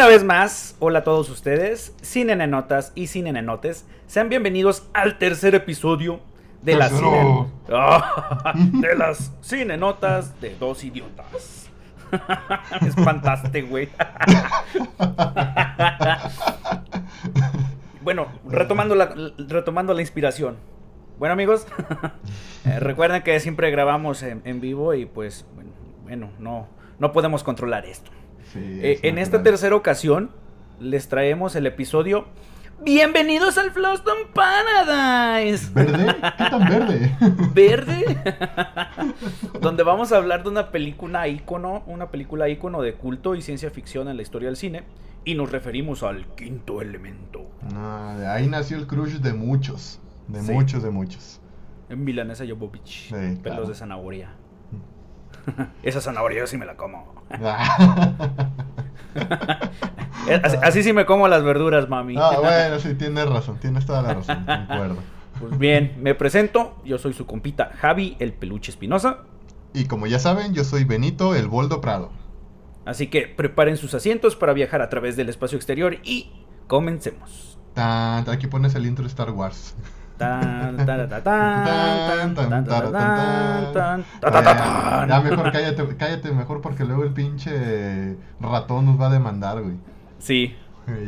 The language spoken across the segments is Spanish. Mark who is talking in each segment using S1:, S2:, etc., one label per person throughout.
S1: Una vez más, hola a todos ustedes, sin enenotas y sin enenotes. Sean bienvenidos al tercer episodio de las, cine- de las cinenotas de dos idiotas. Me espantaste, güey. bueno, retomando la, retomando la inspiración. Bueno, amigos, eh, recuerden que siempre grabamos en, en vivo y pues, bueno, bueno, no, no podemos controlar esto.
S2: Sí,
S1: Eh,
S2: es
S1: en esta tercera ocasión les traemos el episodio Bienvenidos al Floston Paradise.
S2: ¿Verde? ¿Qué tan verde?
S1: Verde. Donde vamos a hablar de una película ícono, una película ícono de culto y ciencia ficción en la historia del cine. Y nos referimos al quinto elemento.
S2: De ahí nació el crush de muchos. De
S1: Sí.
S2: muchos, de muchos.
S1: En Milanesa Jovovich.
S2: Sí,
S1: pelos
S2: claro.
S1: de zanahoria. Esa zanahoria yo sí me la como. Así, así sí me como las verduras, mami.
S2: Ah, bueno, sí, tienes razón, tienes toda la razón, concuerdo.
S1: Pues bien, me presento. Yo soy su compita Javi, el peluche espinosa.
S2: Y como ya saben, yo soy Benito, el Boldo Prado.
S1: Así que preparen sus asientos para viajar a través del espacio exterior y comencemos.
S2: Tan, aquí pones el intro de Star Wars. Ya mejor cállate, cállate mejor porque luego el pinche ratón nos va a demandar, güey.
S1: Sí.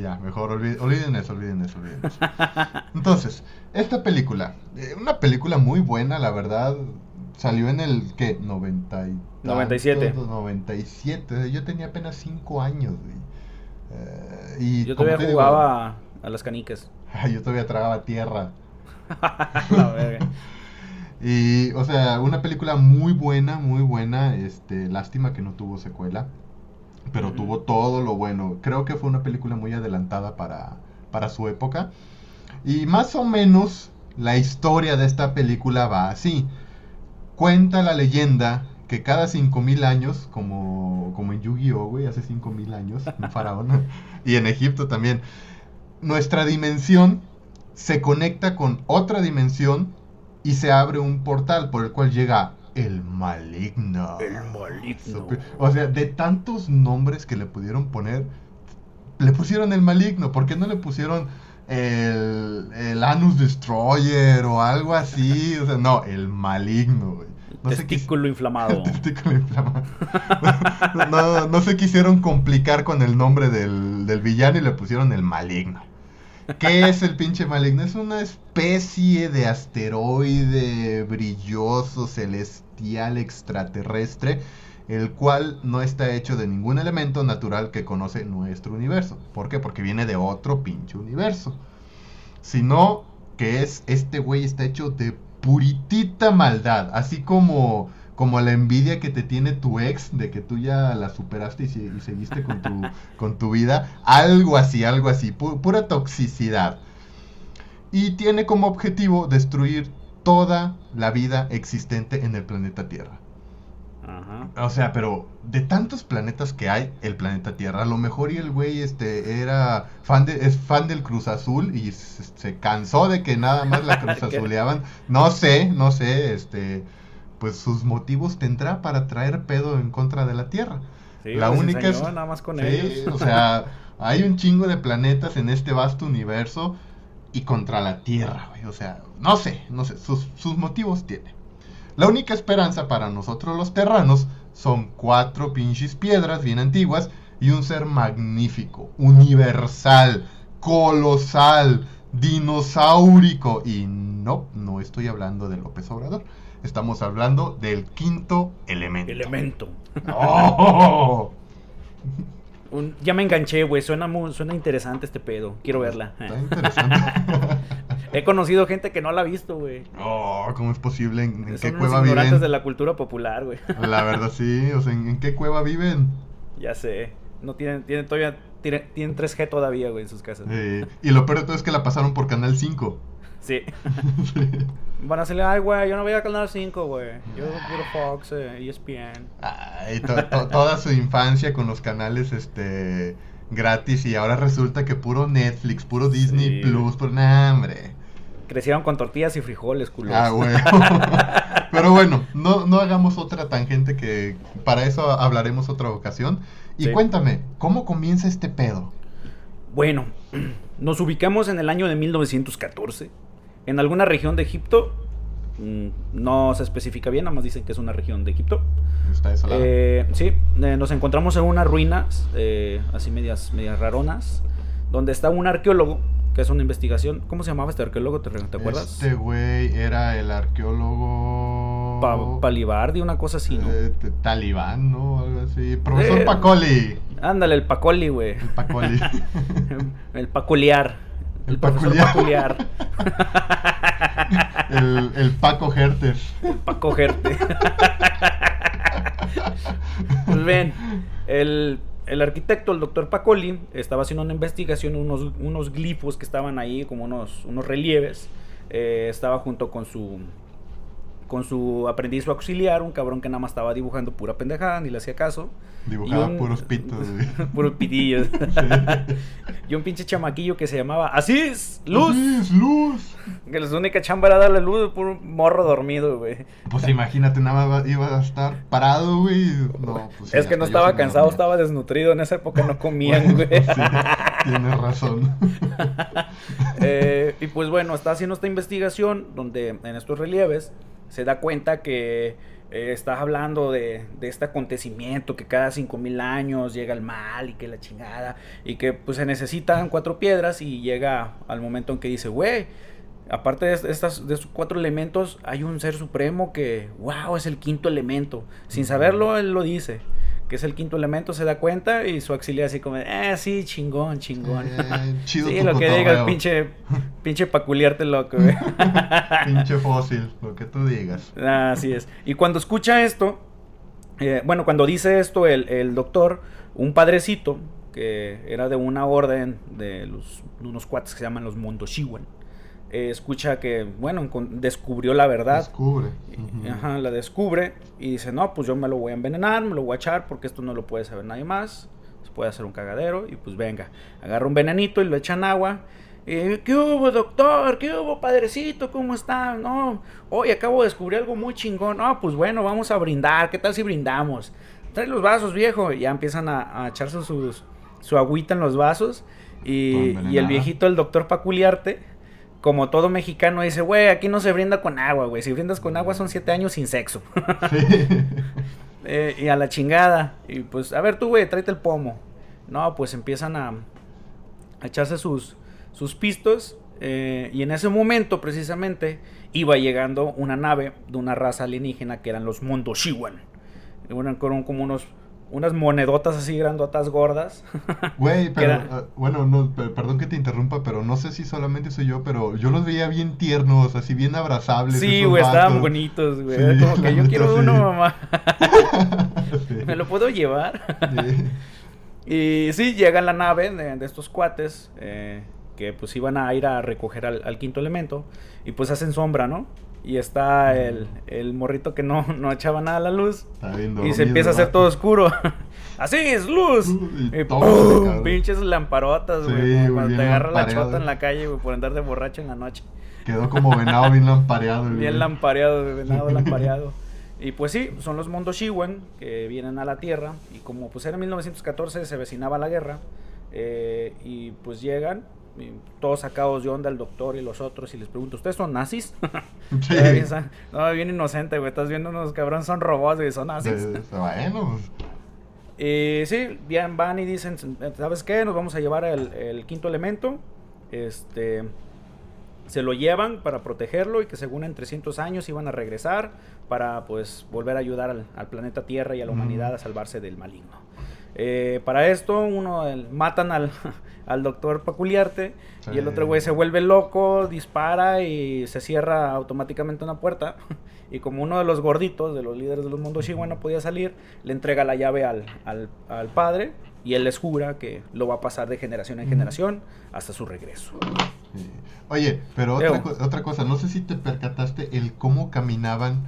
S2: Ya, mejor olviden, eso, olviden eso, olviden eso. Entonces, esta película, eh, una película muy buena, la verdad, salió en el, ¿qué? 90 y
S1: 97.
S2: 97, yo tenía apenas 5 años, güey. Eh, y
S1: yo todavía
S2: jugaba digo,
S1: a las canicas.
S2: Yo todavía tragaba tierra.
S1: La verga.
S2: Y, o sea, una película muy buena, muy buena. Este, lástima que no tuvo secuela. Pero tuvo todo lo bueno. Creo que fue una película muy adelantada para, para su época. Y más o menos la historia de esta película va así. Cuenta la leyenda que cada 5000 años, como, como en Yu-Gi-Oh, güey, hace 5000 años, un faraón, y en Egipto también, nuestra dimensión se conecta con otra dimensión y se abre un portal por el cual llega el maligno.
S1: El maligno.
S2: O sea, de tantos nombres que le pudieron poner, le pusieron el maligno. ¿Por qué no le pusieron el, el Anus Destroyer o algo así? O sea, no, el maligno, güey. No se quis-
S1: Testículo inflamado.
S2: Testículo inflamado. no, no se quisieron complicar con el nombre del, del villano y le pusieron el maligno. ¿Qué es el pinche maligno? Es una especie de asteroide brilloso, celestial, extraterrestre, el cual no está hecho de ningún elemento natural que conoce nuestro universo. ¿Por qué? Porque viene de otro pinche universo. Sino que es, este güey está hecho de puritita maldad, así como, como la envidia que te tiene tu ex de que tú ya la superaste y, se- y seguiste con tu, con tu vida, algo así, algo así, pu- pura toxicidad. Y tiene como objetivo destruir toda la vida existente en el planeta Tierra.
S1: Ajá.
S2: O sea, pero de tantos planetas que hay, el planeta Tierra, a lo mejor y el güey este era fan de, es fan del Cruz Azul y se, se cansó de que nada más la Cruz. Azuleaban. No sé, no sé, este pues sus motivos tendrá para traer pedo en contra de la Tierra.
S1: Sí,
S2: la
S1: les
S2: única es
S1: nada más con
S2: Sí,
S1: ellos.
S2: o sea, hay un chingo de planetas en este vasto universo y contra la Tierra, güey. O sea, no sé, no sé, sus, sus motivos tiene. La única esperanza para nosotros los terranos son cuatro pinches piedras bien antiguas y un ser magnífico, universal, colosal, dinosaurico. Y no, no estoy hablando de López Obrador. Estamos hablando del quinto elemento.
S1: Elemento.
S2: ¡Oh!
S1: Un- ya me enganché, güey. Suena, muy- suena interesante este pedo. Quiero verla.
S2: Está interesante.
S1: He conocido gente que no la ha visto, güey.
S2: Oh, ¿cómo es posible? ¿En, en qué
S1: unos
S2: cueva
S1: ignorantes
S2: viven?
S1: de la cultura popular, güey.
S2: La verdad sí, o sea, ¿en, en qué cueva viven?
S1: Ya sé. No tienen, tienen todavía, tienen, tienen 3G todavía, güey, en sus casas.
S2: Y lo peor de todo es que la pasaron por Canal 5.
S1: Sí.
S2: Sí.
S1: Van a salir, ay, güey, yo no voy a Canal 5, güey. Yo puro Fox, eh, ESPN.
S2: Ay, to- to- toda su infancia con los canales este gratis y ahora resulta que puro Netflix, puro Disney
S1: Sí.
S2: Plus, por nah, hombre.
S1: Crecieron con tortillas y frijoles, culos.
S2: Ah, güey. Pero bueno, no, no hagamos otra tangente que para eso hablaremos otra ocasión. Y
S1: Sí.
S2: cuéntame, ¿cómo comienza este pedo?
S1: Bueno, nos ubicamos en el año de 1914. En alguna región de Egipto. mm, No se especifica bien, nada más dicen que es una región de Egipto.
S2: Está desolado.
S1: Eh, sí, eh, nos encontramos en unas ruinas, eh, así medias, medias raronas, donde está un arqueólogo que hace una investigación. ¿Cómo se llamaba este arqueólogo? ¿Te, te acuerdas?
S2: Este güey era el arqueólogo.
S1: Pa- Palibardi, una cosa así, ¿no?
S2: eh, talibán, ¿no? Algo así. Profesor
S1: Eh,
S2: Pacoli.
S1: Ándale, el Pacoli, güey.
S2: El Pacoli.
S1: El Paculiar.
S2: El
S1: profesor
S2: Paculiar. el, el Paco Herter.
S1: Para cogerte. pues ven, el, el arquitecto, el doctor Pacoli, estaba haciendo una investigación, unos, unos glifos que estaban ahí, como unos, unos relieves. Eh, estaba junto con su con su aprendiz o auxiliar, un cabrón que nada más estaba dibujando pura pendejada, ni le hacía caso.
S2: Dibujaba
S1: un-
S2: puros pitos, güey.
S1: puros pitillos. y un pinche chamaquillo que se llamaba Asís, Luz.
S2: Luz, luz.
S1: Que la única chamba era darle luz por un morro dormido, güey.
S2: Pues imagínate, nada más iba a estar parado, güey. No, pues
S1: es que no estaba cansado, estaba desnutrido. En esa época no comían,
S2: Bueno,
S1: güey.
S2: pues sí, tienes razón.
S1: Eh, y pues bueno, está haciendo esta investigación donde en estos relieves se da cuenta que eh, está hablando de, de este acontecimiento que cada 5000 años llega el mal y que la chingada y que pues se necesitan cuatro piedras y llega al momento en que dice, güey, aparte de, estas, de estos cuatro elementos hay un ser supremo que, wow, es el quinto elemento. Sin saberlo, él lo dice. Que es el quinto elemento, se da cuenta y su auxiliar así como, eh, sí, chingón, chingón.
S2: Eh, chido
S1: Sí, lo que
S2: cotorreo.
S1: digas, pinche, pinche peculiarte loco, güey.
S2: Pinche fósil, lo que tú digas.
S1: Así es. Y cuando escucha esto, eh, bueno, cuando dice esto el, el doctor, un padrecito, que era de una orden de, los, de unos cuates que se llaman los Mondoshiwan, eh, escucha que, bueno, descubrió la verdad.
S2: Descubre.
S1: Ajá, la descubre y dice, no, pues yo me lo voy a envenenar, me lo voy a echar porque esto no lo puede saber nadie más. Se puede hacer un cagadero y pues venga, agarra un venenito y lo echa en agua. ¿Qué hubo, doctor? ¿Qué hubo, padrecito? ¿Cómo está? No, hoy acabo de descubrir algo muy chingón. No, pues bueno, vamos a brindar. ¿Qué tal si brindamos? Trae los vasos, viejo. Y ya empiezan a, a echarse sus, su agüita en los vasos. Y, y el viejito, el doctor Paculiarte, como todo mexicano, dice, güey, aquí no se brinda con agua, güey. Si brindas con agua son siete años sin sexo.
S2: Sí.
S1: Eh, y a la chingada. Y pues, a ver tú, güey, tráete el pomo. No, pues empiezan a, a echarse sus, sus pistos. eh, y en ese momento, precisamente, iba llegando una nave de una raza alienígena que eran los Mondoshiwan. Eran como como unos, unas monedotas así grandotas gordas.
S2: Güey, pero ah, bueno, no, pe- perdón que te interrumpa, pero no sé si solamente soy yo, pero yo los veía bien tiernos, así bien abrazables.
S1: Sí, güey, estaban bonitos, güey.
S2: Sí,
S1: como que yo
S2: neta,
S1: quiero
S2: sí.
S1: uno, mamá.
S2: Sí.
S1: ¿Me lo puedo llevar? Y sí, llega la nave de, de estos cuates eh, que pues iban a ir a recoger al, al quinto elemento y pues hacen sombra, ¿no? Y está el, el morrito que no, no echaba nada a la luz
S2: Está bien
S1: y se empieza a hacer todo oscuro. Así es, luz.
S2: Y
S1: Y pinches lamparotas,
S2: Sí,
S1: güey.
S2: güey,
S1: cuando te agarra la chota en la calle, güey, por andar de borracho en la noche.
S2: Quedó como venado bien lampareado. el
S1: Bien
S2: güey.
S1: lampareado, venado lampareado. Y pues sí, son los Mondoshiwan que vienen a la Tierra. Y como pues era 1914, se vecinaba la guerra. eh, y pues llegan, todos sacados de onda, el doctor y los otros. Y les pregunto, ¿ustedes son nazis?
S2: Sí.
S1: No, bien inocente, güey. Estás viendo unos cabrones, son robots, güey, son nazis.
S2: Eh, Bueno,
S1: Y sí, bien van y dicen, ¿sabes qué? Nos vamos a llevar el, el quinto elemento. Este, se lo llevan para protegerlo y que según en 300 años iban a regresar para pues volver a ayudar al, al planeta Tierra y a la
S2: Ujú.
S1: humanidad a salvarse del maligno. Eh, para esto, uno el- matan al, al doctor Paculiarte y el otro güey se vuelve loco, dispara y se cierra automáticamente una puerta. Y como uno de los gorditos, de los líderes de los mundos Shiwa no podía salir, le entrega la llave al, al, al padre y él les jura que lo va a pasar de generación en generación hasta su regreso.
S2: sí. Oye, pero otra, co- otra cosa, no sé si te percataste el cómo caminaban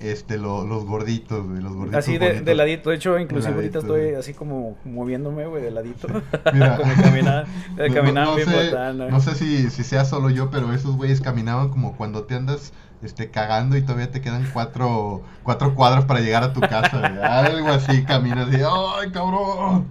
S2: este lo- los gorditos, güey, los gorditos.
S1: Así de, de ladito, de hecho, inclusive ahorita
S2: ladito,
S1: estoy así como moviéndome, güey, de ladito.
S2: Mira.
S1: caminaba,
S2: No-
S1: bien
S2: sé,
S1: botana.
S2: no sé si, si sea solo yo, pero esos güeyes caminaban como cuando te andas este, cagando y todavía te quedan cuatro, cuatro cuadros para llegar a tu casa, güey. Algo así, caminas y, ¡ay, cabrón!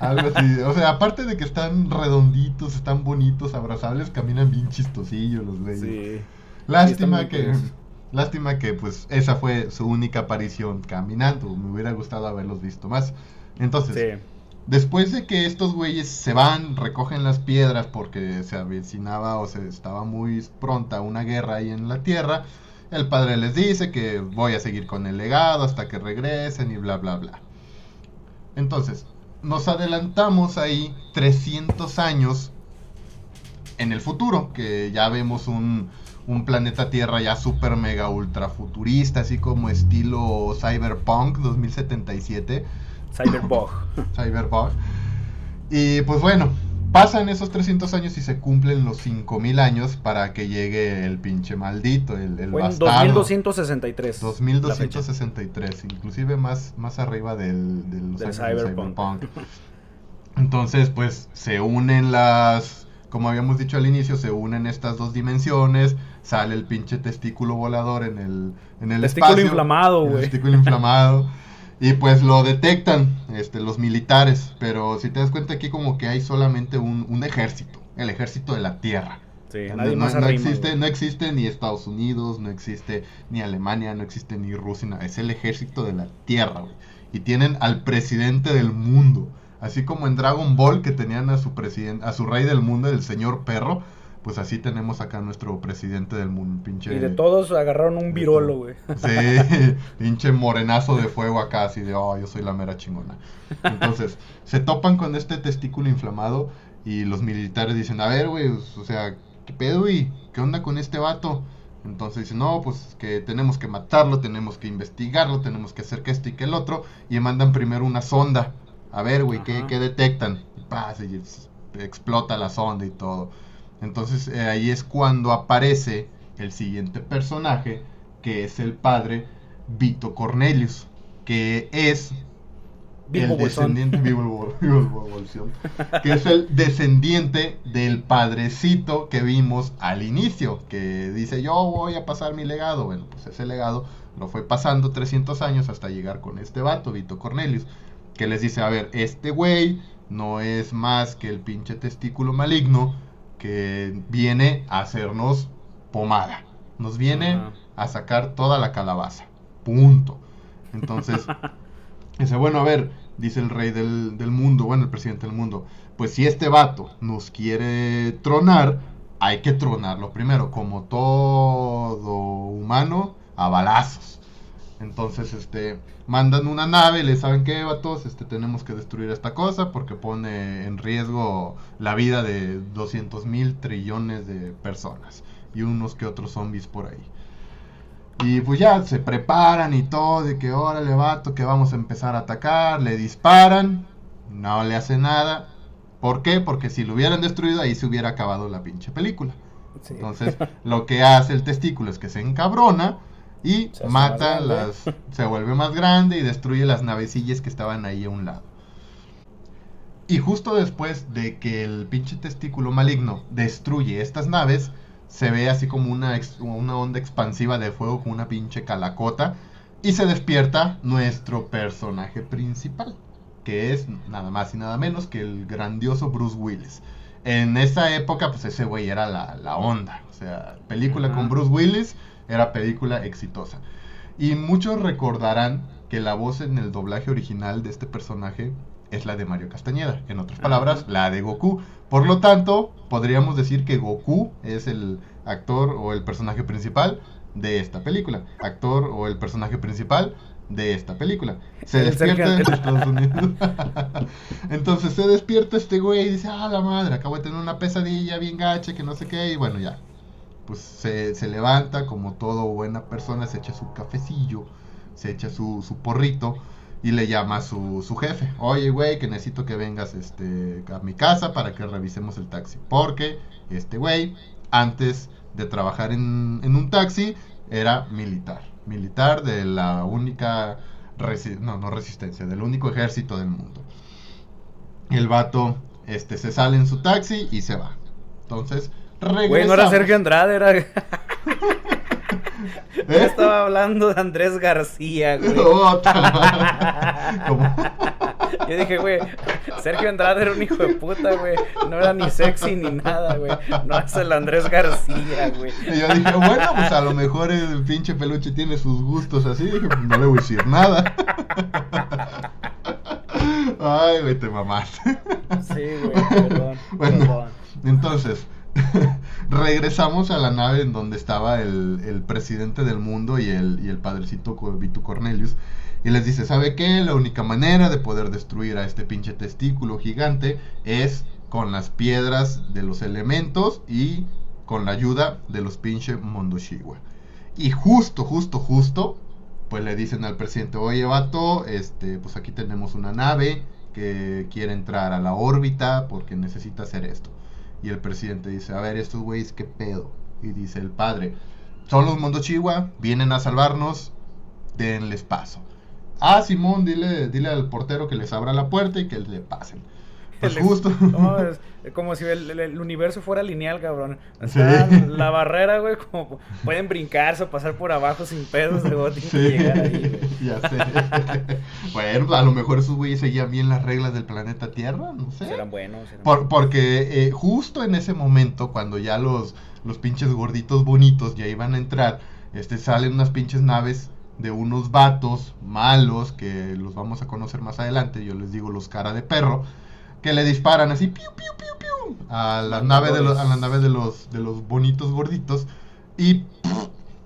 S2: Algo así. O sea, aparte de que están redonditos, están bonitos, abrazables, caminan bien chistosillos los güeyes.
S1: Sí.
S2: Lástima
S1: Sí,
S2: que...
S1: curiosos.
S2: Lástima que pues esa fue su única aparición caminando. Me hubiera gustado haberlos visto más. Entonces,
S1: Sí.
S2: Después de que estos güeyes se van, recogen las piedras porque se avecinaba o se estaba muy pronta una guerra ahí en la tierra, el padre les dice que voy a seguir con el legado hasta que regresen y bla bla bla. Entonces, nos adelantamos ahí 300 años en el futuro, que ya vemos un, un planeta Tierra ya super mega ultra futurista, así como estilo Cyberpunk 2077.
S1: Cyberbug.
S2: Cyberbug. Y pues bueno, pasan esos 300 años y se cumplen los 5000 años para que llegue el pinche maldito, el, el
S1: en
S2: bastardo.
S1: 2263. la fecha.
S2: 2263, inclusive más, más arriba del, de los
S1: Del
S2: años de
S1: Cyberpunk.
S2: Cyberpunk. Entonces, pues se unen las, como habíamos dicho al inicio, se unen estas dos dimensiones, sale el pinche testículo volador en el, en el
S1: Testículo
S2: espacio.
S1: inflamado,
S2: El
S1: güey.
S2: testículo inflamado. Y pues lo detectan este, los militares, pero si te das cuenta aquí como que hay solamente un, un ejército, el ejército de la Tierra.
S1: Sí,
S2: No,
S1: nadie
S2: no-
S1: más
S2: no
S1: arrima,
S2: existe, no existe ni Estados Unidos, no existe ni Alemania, no existe ni Rusia, no, es el ejército de la Tierra, güey. Y tienen al presidente del mundo. Así como en Dragon Ball que tenían a su presidente, a su rey del mundo, el señor perro, pues así tenemos acá a nuestro presidente del mundo, pinche.
S1: Y de todos agarraron un virolo, güey.
S2: Sí, pinche morenazo de fuego acá, así de, oh, yo soy la mera chingona. Entonces, se topan con este testículo inflamado y los militares dicen, a ver, güey, o sea, ¿qué pedo, güey? ¿Qué onda con este vato? Entonces dicen, no, pues que tenemos que matarlo, tenemos que investigarlo, tenemos que hacer que esto y que el otro. Y mandan primero una sonda. A ver, güey, ¿qué, detectan? Y pasa y explota la sonda y todo. Entonces eh, ahí es cuando aparece el siguiente personaje, que es el padre Vito Cornelius, que es
S1: Bilbo
S2: el
S1: Bolsón.
S2: descendiente Bilbo Bolsón, que es el descendiente del padrecito que vimos al inicio, que dice yo voy a pasar mi legado. Bueno, pues ese legado lo fue pasando 300 años hasta llegar con este vato, Vito Cornelius, que les dice, a ver, este güey no es más que el pinche testículo maligno que viene a hacernos pomada. Nos viene a sacar toda la calabaza. Punto. Entonces, dice, bueno, a ver, dice el rey del, del mundo, bueno, el presidente del mundo, pues si este vato nos quiere tronar, hay que tronarlo primero, como todo humano, a balazos. Entonces, este, mandan una nave, le saben que vatos, este, tenemos que destruir esta cosa porque pone en riesgo la vida de 200 mil trillones de personas y unos que otros zombies por ahí. Y pues ya se preparan y todo, de que órale vato, que vamos a empezar a atacar, le disparan, no le hace nada. ¿Por qué? Porque si lo hubieran destruido ahí se hubiera acabado la pinche película.
S1: Sí.
S2: Entonces, lo que hace el testículo es que se encabrona y
S1: Se
S2: mata las. Se vuelve más grande y destruye las navecillas que estaban ahí a un lado. Y justo después de que el pinche testículo maligno destruye estas naves, se ve así como una, una onda expansiva de fuego con una pinche calacota. Y se despierta nuestro personaje principal, que es nada más y nada menos que el grandioso Bruce Willis. En esa época, pues ese güey era la, la onda. O sea, película con Bruce Willis era película exitosa. Y muchos recordarán que la voz en el doblaje original de este personaje es la de Mario Castañeda. En otras palabras, la de Goku. Por lo tanto, podríamos decir que Goku es el actor o el personaje principal de esta película. Actor o el personaje principal de esta película. Se despierta en
S1: Sergio-
S2: Estados Unidos. Entonces se despierta este güey y dice, ah, la madre, acabo de tener una pesadilla bien gacha, que no sé qué, y bueno, ya. Pues se, se levanta como todo buena persona, se echa su cafecillo, se echa su, su porrito y le llama a su, su jefe. Oye, güey, que necesito que vengas este, a mi casa para que revisemos el taxi. Porque este güey, antes de trabajar en, en un taxi, era militar. Militar de la única, resi- no, no resistencia, del único ejército del mundo. El vato este, se sale en su taxi y se va. Entonces,
S1: Güey, no era Sergio Andrade, era. Yo estaba hablando de Andrés García, güey.
S2: Como-
S1: Yo dije, güey, Sergio Andrade era un hijo de puta, güey. No era ni sexy ni nada, güey. No es el Andrés García, güey.
S2: Y yo dije, bueno, pues a lo mejor el pinche peluche tiene sus gustos así. Dije, pues no le voy a decir nada. Ay, güey, te mamaste.
S1: Sí, güey, perdón.
S2: Bueno,
S1: perdón.
S2: entonces, regresamos a la nave en donde estaba el, presidente del mundo y el, padrecito Vito Cornelius. Y les dice, ¿sabe qué? La única manera de poder destruir a este pinche testículo gigante es con las piedras de los elementos y con la ayuda de los pinche Mondoshiwa. Y justo, justo, justo, pues le dicen al presidente, oye, vato, este, pues aquí tenemos una nave que quiere entrar a la órbita porque necesita hacer esto. Y el presidente dice, a ver, estos güeyes, ¿qué pedo? Y dice el padre, son los Mondoshiwa, vienen a salvarnos, denles paso. Ah, Simón, dile, dile al portero que les abra la puerta y que le pasen. Pues
S1: El-
S2: justo.
S1: No, es como si el, universo fuera lineal, cabrón. Está
S2: Sí.
S1: la barrera, güey, como pueden brincarse o pasar por abajo sin pedos, luego tienen que
S2: Sí,
S1: llegar ahí, güey.
S2: ya sé. bueno, a lo mejor esos güeyes seguían bien las reglas del planeta Tierra, no sé.
S1: Serán buenos. serán
S2: Por- porque eh, justo en ese momento, cuando ya los, los pinches gorditos bonitos ya iban a entrar, este, salen unas pinches naves de unos vatos malos que los vamos a conocer más adelante, yo les digo los cara de perro, que le disparan así piu, piu, piu, piu, a la nave de los, a la nave de los, de los bonitos gorditos y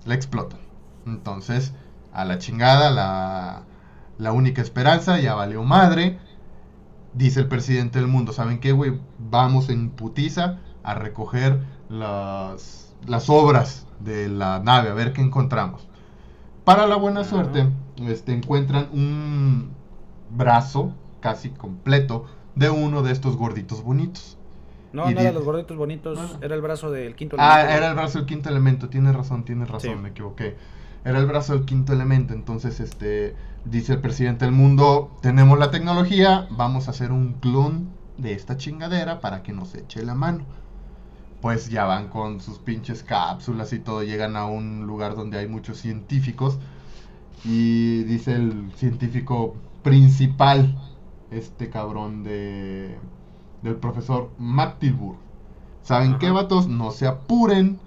S2: la explotan. Entonces, a la chingada, la, la única esperanza ya valió madre. Dice el presidente del mundo, ¿saben qué, güey? Vamos en putiza a recoger las, las obras de la nave, a ver qué encontramos. Para la buena suerte, este, encuentran un brazo casi completo de uno de estos gorditos bonitos.
S1: No,
S2: Y
S1: no era
S2: di-
S1: los gorditos bonitos, era el brazo del quinto
S2: Ah,
S1: elemento,
S2: era el brazo del quinto elemento, tienes razón, tienes razón,
S1: Sí.
S2: me equivoqué. Era el brazo del quinto elemento, entonces este dice el presidente del mundo, tenemos la tecnología, vamos a hacer un clon de esta chingadera para que nos eche la mano. Pues ya van con sus pinches cápsulas y todo, llegan a un lugar donde hay muchos científicos y dice el científico principal, este cabrón de del profesor Mactilbur. ¿Saben qué, vatos? No se apuren.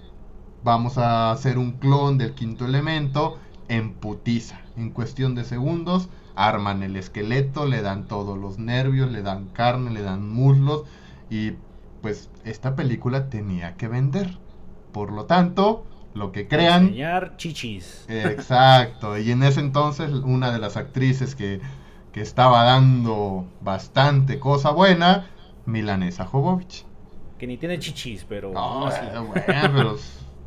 S2: Vamos a hacer un clon del quinto elemento en putiza. En cuestión de segundos, arman el esqueleto, le dan todos los nervios, le dan carne, le dan muslos. Y pues esta película tenía que vender. Por lo tanto, lo que crean...
S1: Enseñar chichis.
S2: Exacto, y en ese entonces una de las actrices que, que estaba dando bastante cosa buena, Milanesa Jovovich.
S1: Que ni tiene chichis, pero.
S2: No,
S1: así.
S2: bueno, pero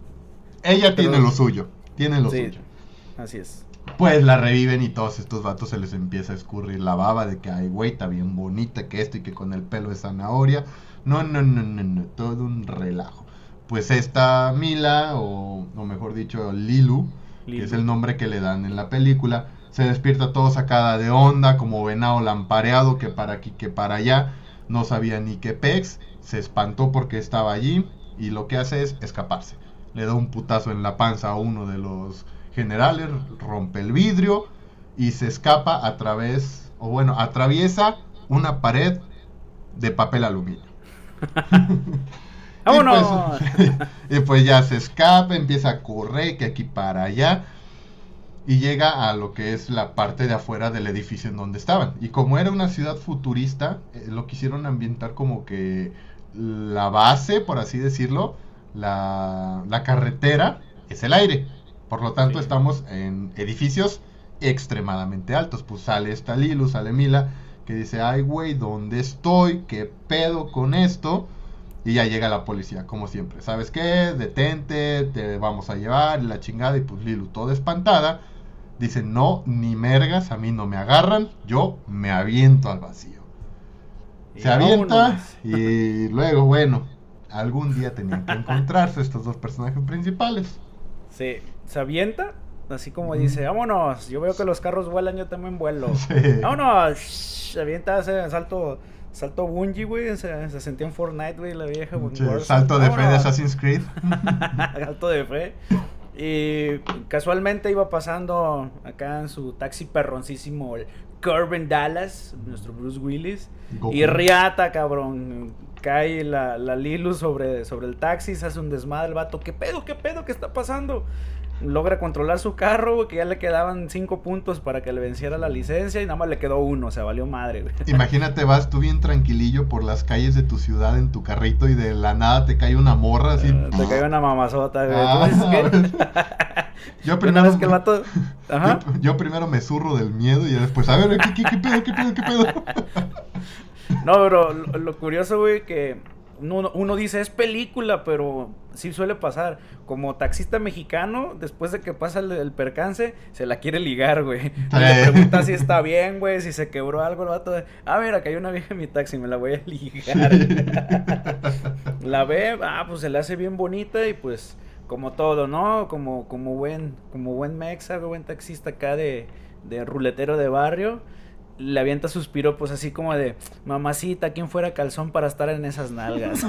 S2: ella tiene lo suyo, tiene lo
S1: Sí,
S2: suyo.
S1: así es.
S2: Pues la reviven y todos estos vatos se les empieza a escurrir la baba de que, ay, güey, está bien bonita, que esto y que con el pelo de zanahoria. No, no, no, no, no, todo un relajo. Pues esta Mila, o, o mejor dicho, Lilu, que es
S1: Lilu.
S2: el nombre que le dan en la película, se despierta todo sacada de onda, como venado lampareado, que para aquí, que para allá, no sabía ni qué pex, se espantó porque estaba allí, y lo que hace es escaparse. Le da un putazo en la panza a uno de los generales, rompe el vidrio, y se escapa a través, o bueno, atraviesa una pared de papel aluminio. Pues, y pues ya se escapa, empieza a correr, que aquí para allá. Y llega a lo que es la parte de afuera del edificio en donde estaban. Y como era una ciudad futurista, eh, lo quisieron ambientar como que la base, por así decirlo, la, la carretera, es el aire. Por lo tanto,
S1: Sí.
S2: estamos en edificios extremadamente altos. Pues sale esta Lilu, sale Mila, que dice, ay güey, ¿dónde estoy? ¿Qué pedo con esto? Y ya llega la policía, como siempre. ¿Sabes qué? Detente, te vamos a llevar, y la chingada. Y pues Lilu, toda espantada, dice, no, ni mergas, a mí no me agarran, yo me aviento al vacío.
S1: Y
S2: Se avienta y luego, bueno, algún día tenían que encontrarse estos dos personajes principales.
S1: Sí, se avienta, así como dice, vámonos, yo veo que los carros vuelan, yo también vuelo.
S2: Sí.
S1: Vámonos, se avienta, hace salto, salto bungee, güey, se, se sentía en Fortnite, güey, la vieja.
S2: Salto de fe de. Assassin's Creed.
S1: salto de fe. Y casualmente iba pasando acá en su taxi perroncísimo el Corbin Dallas, nuestro Bruce Willis.
S2: Goku.
S1: Y riata, cabrón. Cae la, la Lilu sobre, sobre el taxi, se hace un desmadre el vato. ¿Qué pedo, qué pedo, qué está pasando? Logra controlar su carro, güey, que ya le quedaban cinco puntos para que le venciera la licencia y nada más le quedó uno, o sea, valió madre, güey.
S2: Imagínate, vas tú bien tranquilillo por las calles de tu ciudad en tu carrito y de la nada te cae una morra así.
S1: Eh, Te cae una mamazota, güey.
S2: Ah,
S1: ¿Tú dices qué?
S2: Yo primero,
S1: vez que el vato... Ajá.
S2: yo, yo primero me zurro del miedo y ya después, a ver, ¿qué, qué, qué pedo, qué pedo, qué pedo?
S1: No, pero lo, lo curioso, güey, que uno, uno dice es película, pero sí suele pasar. Como taxista mexicano, después de que pasa el, el percance, se la quiere ligar, güey. Le pregunta si está bien, güey, si se quebró algo. El vato de, ah, mira, que hay una vieja en mi taxi, me la voy a ligar. la ve, ah, pues se le hace bien bonita y pues como todo, ¿no? Como, como buen, como buen mexa, buen taxista acá de, de ruletero de barrio. Le avienta sus piropos así como de mamacita, ¿quién fuera calzón para estar en esas nalgas?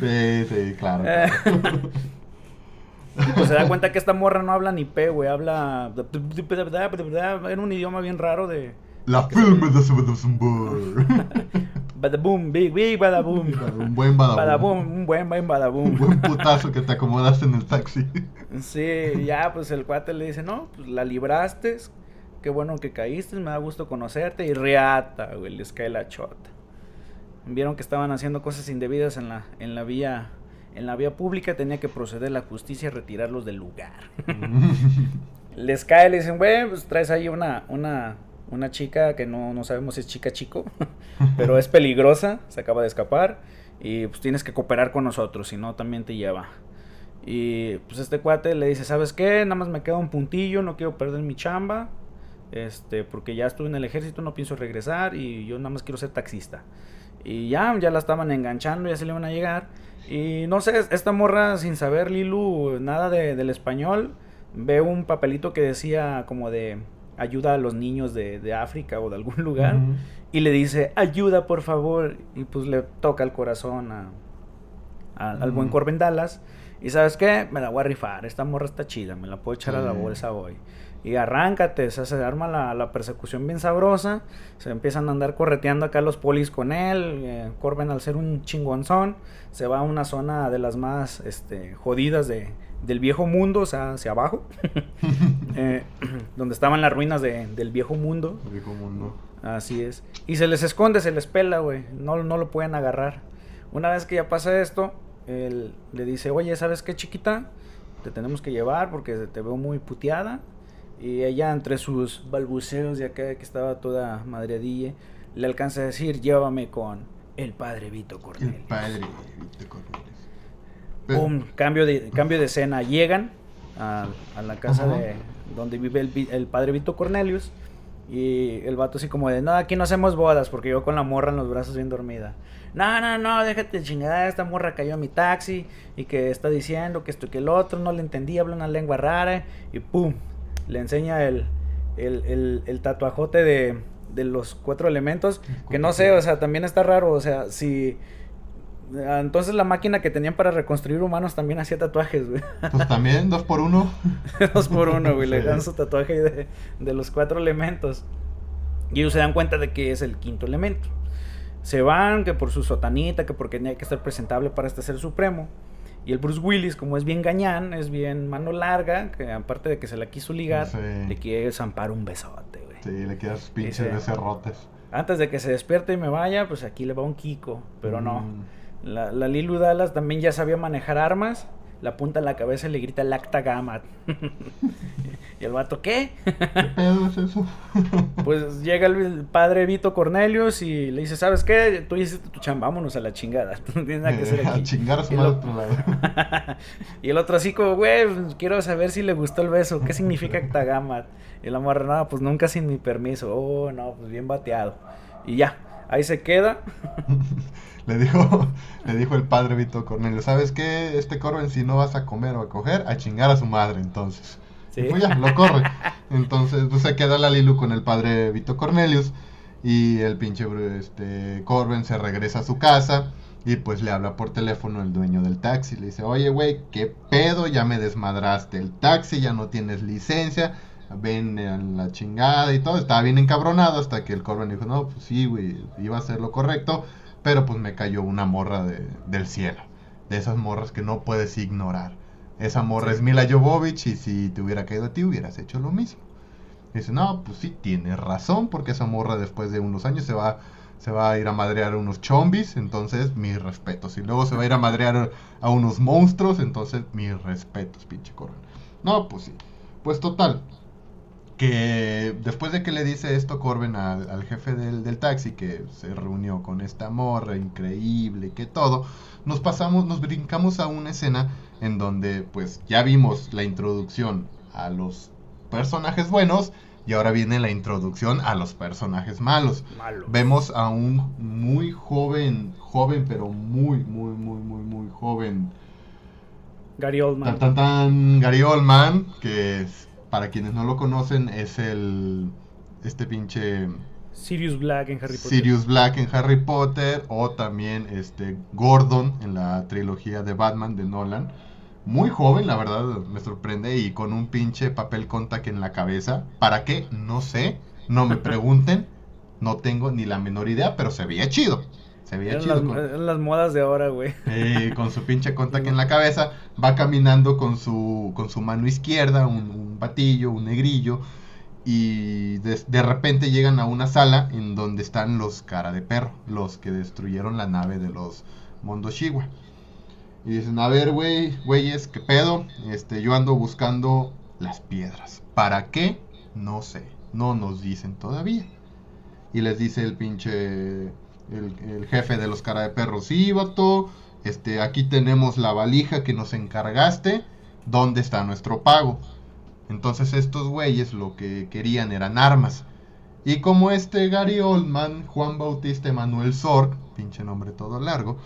S2: sí, sí, claro.
S1: Pues se da cuenta que esta morra no habla ni P, güey, habla en un idioma bien raro de
S2: La film de
S1: badaboom, big, big badaboom.
S2: Un buen badabum.
S1: Badaboom, un buen, buen
S2: Un
S1: badaboom.
S2: buen putazo que te acomodaste en el taxi.
S1: Sí, ya, pues el cuate le dice, no, pues la libraste, qué bueno que caíste, me da gusto conocerte, y riata, güey, les cae la chota. Vieron que estaban haciendo cosas indebidas en la, en la vía, en la vía pública, tenía que proceder la justicia a retirarlos del lugar. les cae, le dicen, güey, pues traes ahí una, una, una chica que no, no sabemos si es chica chico, pero es peligrosa, se acaba de escapar, y pues tienes que cooperar con nosotros, si no también te lleva. Y pues este cuate le dice, ¿sabes qué? Nada más me queda un puntillo, no quiero perder mi chamba. Este, porque ya estuve en el ejército, no pienso regresar y yo nada más quiero ser taxista. Y ya, ya la estaban enganchando, ya se le iban a llegar. Y no sé, esta morra sin saber Lilu nada de- del español, ve un papelito que decía como de ayuda a los niños de, de África o de algún lugar. Y le dice, ayuda por favor. Y pues le toca el corazón a, a- al buen. Corbin Dallas. Y sabes qué, me la voy a rifar. Esta morra está chida, me la puedo echar a la bolsa hoy. Y arráncate, se, se arma la, la persecución bien sabrosa. Se empiezan a andar correteando acá los polis con él. eh, Corbin, al ser un chingonzón, se va a una zona de las más este, jodidas de, del viejo mundo, o sea, hacia abajo. Eh, donde estaban las ruinas de- del viejo mundo. Así es. Y se les esconde, se les pela, güey. No, no lo pueden agarrar. Una vez que ya pasa esto, él le dice, oye, ¿sabes qué, chiquita? Te tenemos que llevar porque te veo muy puteada. Y ella, entre sus balbuceos de acá, que estaba toda madreadilla, le alcanza a decir, llévame con el padre Vito
S2: El
S1: Cornelio.
S2: padre Víctor Cornelius.
S1: Pum, cambio de, cambio de escena. Llegan a, a la casa
S2: Ajá.
S1: de donde vive el, padre Vito Cornelius. Y el vato así como de, no, aquí no hacemos bodas porque yo con la morra en los brazos bien dormida. No, no, no, déjate chingada, esta morra cayó en mi taxi y que está diciendo que esto y que el otro, no le entendí, habla una lengua rara y pum, le enseña el, el, el, el tatuajote de, de los cuatro elementos, que no sé, o sea, también está raro, o sea, si... ah, Entonces la máquina que tenían para reconstruir humanos también hacía tatuajes, güey.
S2: Pues también, dos por uno.
S1: Dos por uno, güey. Le dan su tatuaje de, de los cuatro elementos. Y ellos se dan cuenta de que es el quinto elemento. Se van, que por su sotanita, que porque tenía que estar presentable para este ser supremo. Y el Bruce Willis, como es bien gañán, es bien mano larga, que aparte de que se la quiso ligar,
S2: Sí.
S1: le quiere zampar un besote, güey.
S2: Sí, le quedas pinches becerrotes.
S1: Antes de que se despierte y me vaya, pues aquí le va un Kiko. Pero no. La, la Lilu Dallas también ya sabía manejar armas. La apunta en la cabeza y le grita Lacta Gamat. y el vato, ¿qué?
S2: ¿Qué pedo es eso?
S1: Pues llega el padre Vito Cornelius y le dice, ¿sabes qué? Tú hiciste tu chamba, vámonos a la chingada. No tienes nada que hacer
S2: a
S1: aquí.
S2: chingar a su
S1: Y,
S2: madre
S1: lo-
S2: otro lado.
S1: y el otro así como, güey, pues, quiero saber si le gustó el beso. ¿Qué significa Tagamat? Y la morra, no, pues nunca sin mi permiso. Oh, no, pues bien bateado. Y ya, ahí se queda.
S2: Le dijo, le dijo el padre Vito Cornelio, ¿sabes qué? Este Corben si no vas a comer o a coger, a chingar a su madre entonces.
S1: Sí.
S2: Pues ya, lo corre. Entonces, pues se queda la Lilu con el padre Vito Cornelius y el pinche este Corben se regresa a su casa Y pues le habla por teléfono el dueño del taxi. Le dice, oye, güey, ¿qué pedo? Ya me desmadraste el taxi, ya no tienes licencia. Ven a la chingada y todo. Estaba bien encabronado hasta que el Corbin dijo, no, pues sí, güey, iba a ser lo correcto. Pero pues me cayó una morra de, del cielo. De esas morras que no puedes ignorar. Esa morra es Mila Jovovich y si te hubiera caído a ti hubieras hecho lo mismo. dice, no, pues sí, tienes razón porque esa morra después de unos años se va se va a ir a madrear a unos chombis, entonces mis respetos. Y luego se va a ir a madrear a unos monstruos, entonces mis respetos, pinche Corbin. No, pues sí. Pues total. Que después de que le dice esto Corbin al, jefe del, taxi, que se reunió con esta morra increíble, que todo, nos pasamos, nos brincamos a una escena en donde pues ya vimos la introducción a los personajes buenos y ahora viene la introducción a los personajes malos. Vemos a un muy joven, joven, pero muy, muy, muy, muy, muy joven.
S1: Gary Oldman.
S2: Tan, tan, Gary Oldman, que para quienes no lo conocen es el, este pinche...
S1: Sirius Black en Harry Potter.
S2: Sirius Black en Harry Potter o también este Gordon en la trilogía de Batman de Nolan muy joven, la verdad, me sorprende, y con un pinche papel contact en la cabeza. ¿Para qué? No sé, no me pregunten, no tengo ni la menor idea, pero se veía chido. Se veía chido.
S1: Las, con, las modas de ahora, güey.
S2: Eh, con su pinche contact en la cabeza, va caminando con su, con su mano izquierda, un, un batillo, un negrillo, y de, de, repente llegan a una sala en donde están los cara de perro, los que destruyeron la nave de los Mondoshiwa. Y dicen, a ver, güey, güeyes, ¿qué pedo? Este, yo ando buscando las piedras. ¿Para qué? No sé. No nos dicen todavía. Y les dice el pinche, el, jefe de los cara de perros, sí, vato, este, aquí tenemos la valija que nos encargaste. ¿Dónde está nuestro pago? Entonces estos güeyes lo que querían eran armas. Y como este Gary Oldman, Juan Bautista Emanuel Sorg, pinche nombre todo largo,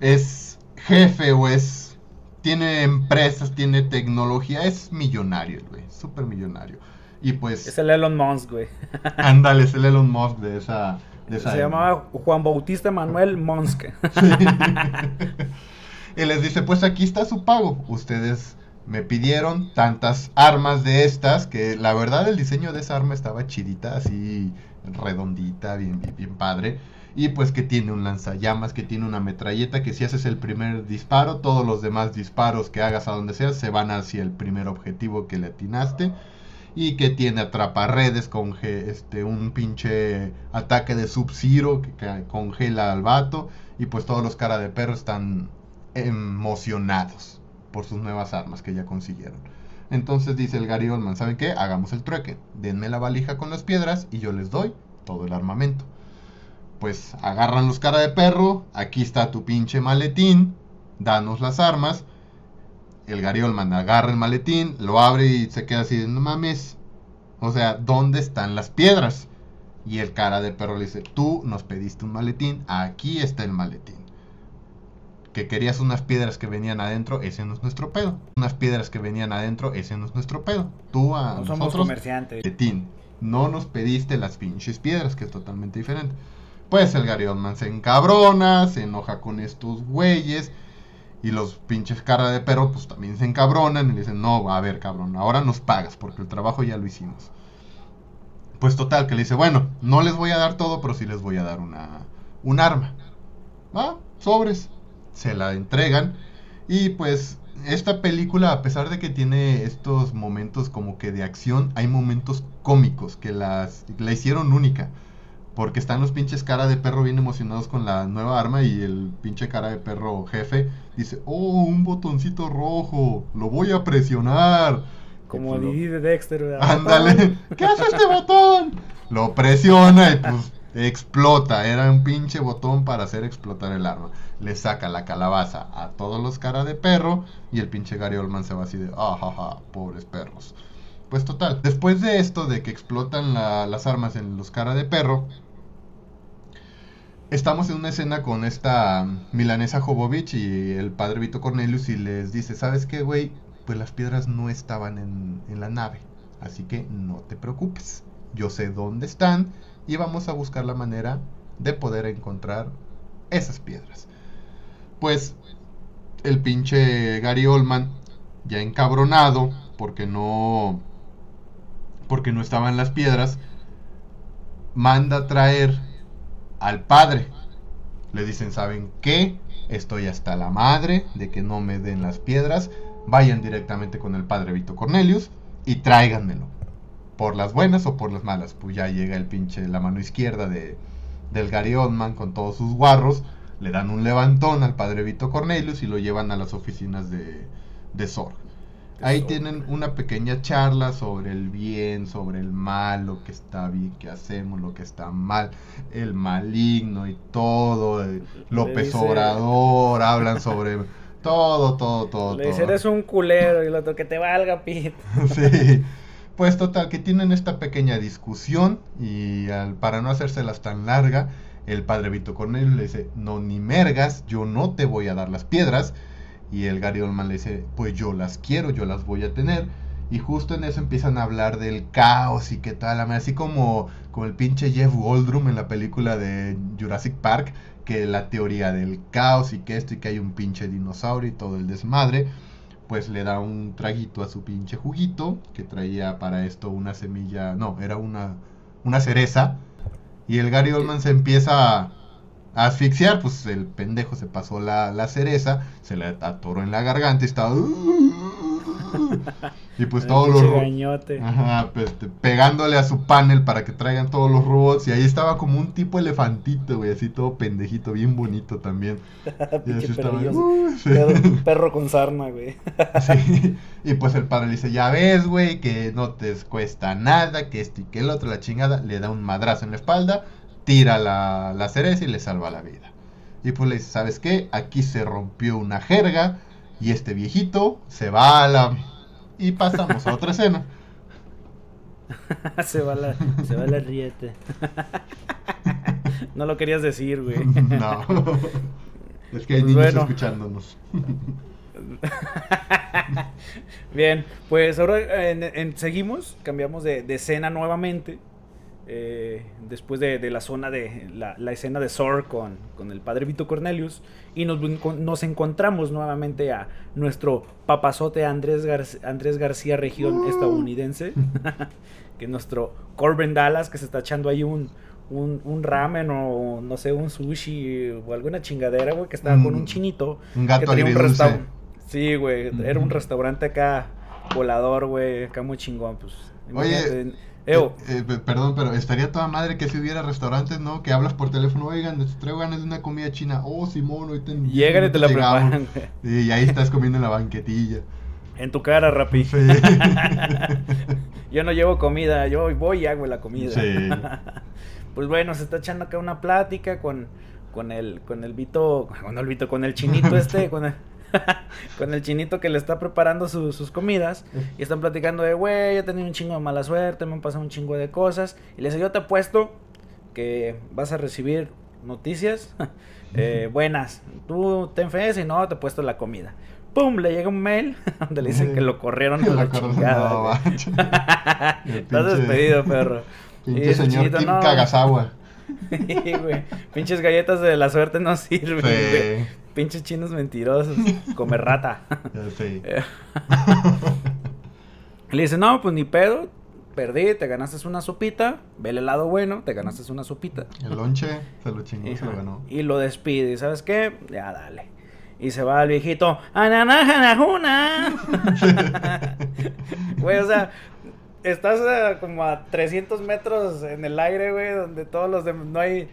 S2: es jefe o es. Tiene empresas, tiene tecnología, es millonario, güey. Súper millonario. Y pues.
S1: Es el Elon Musk, güey.
S2: ándale, es el Elon Musk de esa. De
S1: Se llamaba Juan Bautista Manuel Musk.
S2: y les dice: Pues aquí está su pago. Ustedes me pidieron tantas armas de estas, que la verdad el diseño de esa arma estaba chidita, así redondita, bien, bien, bien padre y pues que tiene un lanzallamas, que tiene una metralleta, que si haces el primer disparo, todos los demás disparos que hagas a donde sea se van hacia el primer objetivo que le atinaste. Y que tiene atraparredes con este, un pinche ataque de sub-zero que congela al vato. Y pues todos los cara de perro están emocionados por sus nuevas armas que ya consiguieron. Entonces dice el Gary Oldman, ¿saben qué? Hagamos el trueque. Denme la valija con las piedras y yo les doy todo el armamento pues agarran los cara de perro, aquí está tu pinche maletín, danos las armas. El Gary Oldman agarra el maletín, lo abre y se queda así, no mames. O sea, ¿dónde están las piedras? Y el cara de perro le dice, tú nos pediste un maletín, aquí está el maletín. Que querías unas piedras que venían adentro, ese no es nuestro pedo. Unas piedras que venían adentro, ese no es nuestro pedo. Tú a
S1: no somos comerciantes.
S2: Maletín. No nos pediste las pinches piedras, que es totalmente diferente. Pues el Gary Oldman se encabrona, se enoja con estos güeyes. Y los pinches cara de perro pues también se encabronan y le dicen, no, a ver cabrón, ahora nos pagas porque el trabajo ya lo hicimos. Pues total, que le dice, bueno, no les voy a dar todo, pero sí les voy a dar una, un arma. ¿Va? Sobres. Se la entregan. Y pues esta película, a pesar de que tiene estos momentos como que de acción, hay momentos cómicos que las, la hicieron única. Porque están los pinches cara de perro bien emocionados con la nueva arma y el pinche cara de perro jefe dice, oh, un botoncito rojo, lo voy a presionar.
S1: Como Didi de Dexter,
S2: Ándale, ¿qué hace este botón? Lo presiona y pues explota. Era un pinche botón para hacer explotar el arma. Le saca la calabaza a todos los cara de perro y el pinche Gary Oldman se va así de, ah, ja, pobres perros. Pues total, después de esto, de que explotan las armas en los cara de perro, estamos en una escena con esta milanesa Jovovich y el padre Vito Cornelius y les dice, ¿sabes qué, güey? Pues las piedras no estaban en, en la nave, así que no te preocupes. Yo sé dónde están y vamos a buscar la manera de poder encontrar esas piedras. Pues el pinche Gary Oldman, ya encabronado, porque no. porque no estaban las piedras, manda traer al padre. Le dicen, ¿saben qué? Estoy hasta la madre de que no me den las piedras. Vayan directamente con el padre Vito Cornelius y tráiganmelo. Por las buenas o por las malas. Pues ya llega el pinche, la mano izquierda de, del Gary Oldman con todos sus guarros. Le dan un levantón al padre Vito Cornelius y lo llevan a las oficinas de, de Sorg. Ahí tienen una pequeña charla sobre el bien, sobre el mal, lo que está bien, que hacemos, lo que está mal, el maligno y todo. eh, López
S1: dice-
S2: Obrador, hablan sobre todo, todo, todo.
S1: Le dice,
S2: todo.
S1: eres un culero y el otro que te valga, pit.
S2: Sí. Pues total, que tienen esta pequeña discusión y al- para no hacérselas tan larga, el padre Vito Cornelio le dice, no ni mergas, yo no te voy a dar las piedras. Y el Gary Oldman le dice, pues yo las quiero, yo las voy a tener. Y justo en eso empiezan a hablar del caos y qué tal, así como, como el pinche Jeff Goldblum en la película de Jurassic Park, que la teoría del caos y que esto y que hay un pinche dinosaurio y todo el desmadre pues le da un traguito a su pinche juguito, que traía para esto una semilla, no, era una, una cereza, y el Gary Oldman se empieza a asfixiar, pues el pendejo se pasó la, la cereza, se le atoró en la garganta y estaba... y pues todos los... Ajá, pues, este, pegándole a su panel para que traigan todos los robots. Y ahí estaba como un tipo elefantito, güey, así todo pendejito, bien bonito también. Y así estaba. "Uh", sí.
S1: Perro, perro con sarna, güey.
S2: Sí, Y pues el padre le dice, ya ves, güey, que no te cuesta nada, que esto y que el otro, la chingada, le da un madrazo en la espalda, tira la, la cereza y le salva la vida. Y pues le dice, ¿sabes qué? Aquí se rompió una jerga y este viejito se va a la... Y pasamos a otra escena.
S1: se va la, se va la riete. no lo querías decir, güey.
S2: No. Es que hay niños
S1: bueno.
S2: escuchándonos.
S1: Bien, pues ahora en- en- seguimos, cambiamos de, de escena nuevamente. Eh, después de, de la zona de la, la escena de Sor con, con el padre Vito Cornelius. Y nos, nos encontramos nuevamente a nuestro papazote Andrés, Gar- Andrés García, región estadounidense. que nuestro Corbin Dallas, que se está echando ahí un, un, un ramen o no sé, un sushi o alguna chingadera, güey, que estaba con
S2: Un-
S1: un chinito.
S2: Un gato
S1: que tenía un
S2: agridulce.
S1: restaurante. Sí, güey, era un restaurante acá volador, güey, acá muy chingón, pues.
S2: Oye,
S1: Eo,
S2: Eh, eh, pe- perdón, pero estaría toda madre que si hubiera restaurantes, ¿no? Que hablas por teléfono, oigan, les traigo ganas de una comida china. Oh, Simón, en diez
S1: llegan y te la
S2: minutos llegamos".
S1: preparan.
S2: Y ahí estás comiendo en la banquetilla.
S1: En tu cara, Rapi.
S2: Sí.
S1: Yo no llevo comida, yo voy y hago la comida.
S2: Sí.
S1: pues bueno, se está echando acá una plática con, con el, con el Vito, con el Vito, con el chinito este, con el, con el chinito que le está preparando su- sus comidas. Y están platicando de, güey, he tenido un chingo de mala suerte, me han pasado un chingo de cosas. Y le dice, yo te apuesto que vas a recibir noticias eh, buenas. Tú ten fe, si no, te he puesto la comida. ¡Pum! Le llega un mail donde le dicen que lo corrieron a
S2: La
S1: chingada. Estás despedido, perro.
S2: Pinche señor
S1: chinito,
S2: Kim
S1: no.
S2: Kagasawa.
S1: Sí, güey. Pinches galletas de la suerte no sirven, güey.
S2: Sí.
S1: Pinches chinos mentirosos. Come rata. Eh. Le dice, no, pues ni pedo. Perdí, te ganaste una sopita. Ve el helado bueno, te ganaste una sopita.
S2: El lonche se lo chingó, se lo ganó.
S1: Y lo despide. ¿Y sabes qué? Ya dale. Y se va el viejito. ¡Ananajanajuna! Güey, o sea, estás como a 300 metros en el aire, güey, donde todos los demás. No hay.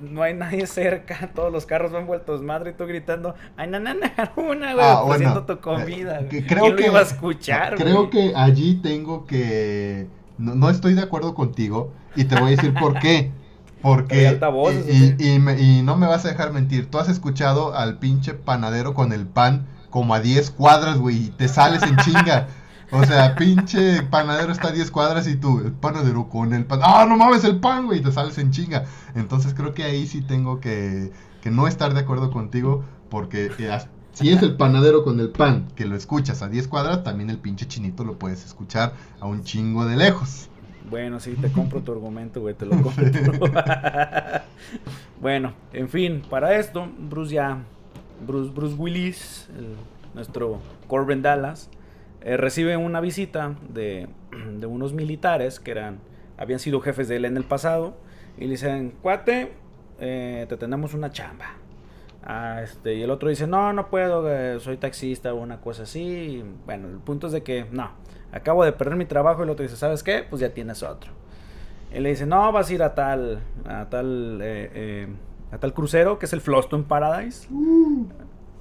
S1: No hay nadie cerca, todos los carros van vueltos madre y tú gritando, ¡ay, nananajuna, güey!
S2: Ah, bueno,
S1: tu comida.
S2: eh, creo
S1: ¿Quién
S2: que-
S1: lo iba a escuchar,
S2: Creo que allí tengo que. No, no estoy de acuerdo contigo y te voy a decir por qué. Porque. Y- y me- y no me vas a dejar mentir. Tú has escuchado al pinche panadero con el pan como a 10 cuadras, güey, y te sales en chinga. O sea, pinche panadero está a 10 cuadras y tú, el panadero con el pan. ¡Ah, no mames el pan, güey! Y te sales en chinga. Entonces creo que ahí sí tengo que, que no estar de acuerdo contigo porque eh, si es el panadero con el pan que lo escuchas a 10 cuadras, también el pinche chinito lo puedes escuchar a un chingo de lejos.
S1: Bueno, sí, te compro tu argumento, güey, te lo compro. bueno, en fin, para esto, Bruce ya, Bruce, Bruce Willis, nuestro Corbin Dallas, eh, recibe una visita de, de, unos militares que eran, habían sido jefes de él en el pasado, y le dicen, cuate, eh, te tenemos una chamba. Ah, este, y el otro dice, no, no puedo, eh, soy taxista o una cosa así. bueno, el punto es de que, no, acabo de perder mi trabajo. Y el otro dice, ¿sabes qué? Pues ya tienes otro. Y le dice, no, vas a ir a tal, a tal, eh, a tal crucero que es el Floston Paradise. Uh.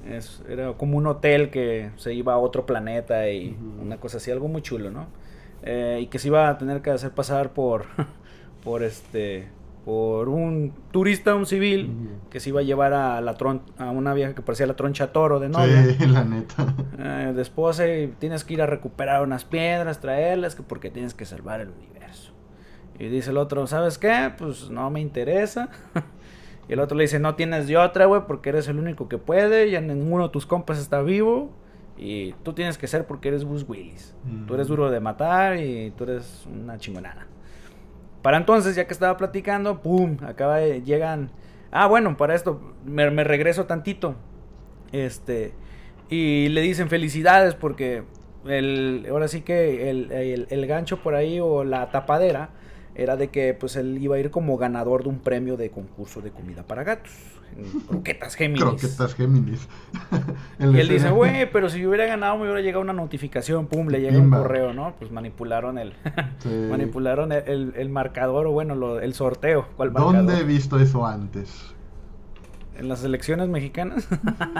S1: Es, era como un hotel que se iba a otro planeta y una cosa así, algo muy chulo, ¿no? y que se iba a tener que hacer pasar por, por este, por un turista, un civil, que se iba a llevar a la tron a una vieja que parecía la troncha toro de novia.
S2: Sí, la neta.
S1: Eh, de esposa y tienes que ir a recuperar unas piedras, traerlas, que porque tienes que salvar el universo. Y dice el otro, ¿sabes qué? Pues no me interesa. y el otro le dice, no tienes de otra, güey, porque eres el único que puede, ya ninguno de tus compas está vivo. Y tú tienes que ser porque eres Bruce Willis. Tú eres duro de matar y tú eres una chingonada. Para entonces, ya que estaba platicando, ¡pum! Acaba de, llegan... Ah, bueno, para esto me, regreso tantito. Este... Y le dicen felicidades porque el, ahora sí que el, el gancho por ahí o la tapadera era de que pues él iba a ir como ganador de un premio de concurso de comida para gatos. Croquetas Géminis.
S2: Croquetas Géminis.
S1: y él dice, güey, pero si yo hubiera ganado me hubiera llegado una notificación, pum, le llega un correo, ¿no? Pues manipularon el, manipularon el, marcador o bueno, el sorteo.
S2: ¿Dónde he visto eso antes?
S1: ¿En las elecciones mexicanas?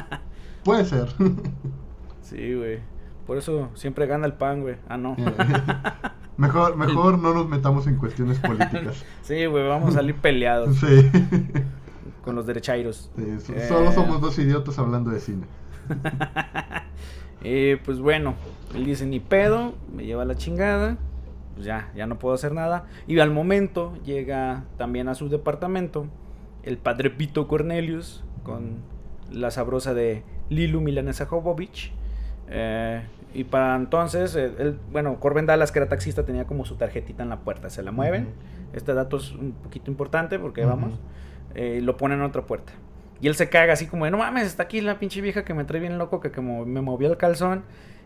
S2: Puede ser.
S1: sí, güey. Por eso siempre gana el pan, güey. Ah, no.
S2: Mejor mejor no nos metamos en cuestiones políticas.
S1: sí, güey, vamos a salir peleados.
S2: Sí
S1: con los derechairos.
S2: solo somos dos idiotas hablando de cine.
S1: eh, pues bueno, él dice ni pedo, me lleva la chingada, pues ya, ya no puedo hacer nada. Y al momento llega también a su departamento el padre Pito Cornelius con la sabrosa de Lilu Milanesa Jovovich. Eh, y para entonces, eh, él, bueno, Corben Dallas, que era taxista, tenía como su tarjetita en la puerta. Se la mueven. Este dato es un poquito importante porque vamos. Eh, lo ponen en otra puerta. Y él se caga así como de, no mames, está aquí la pinche vieja que me trae bien loco, que, como me movió el calzón.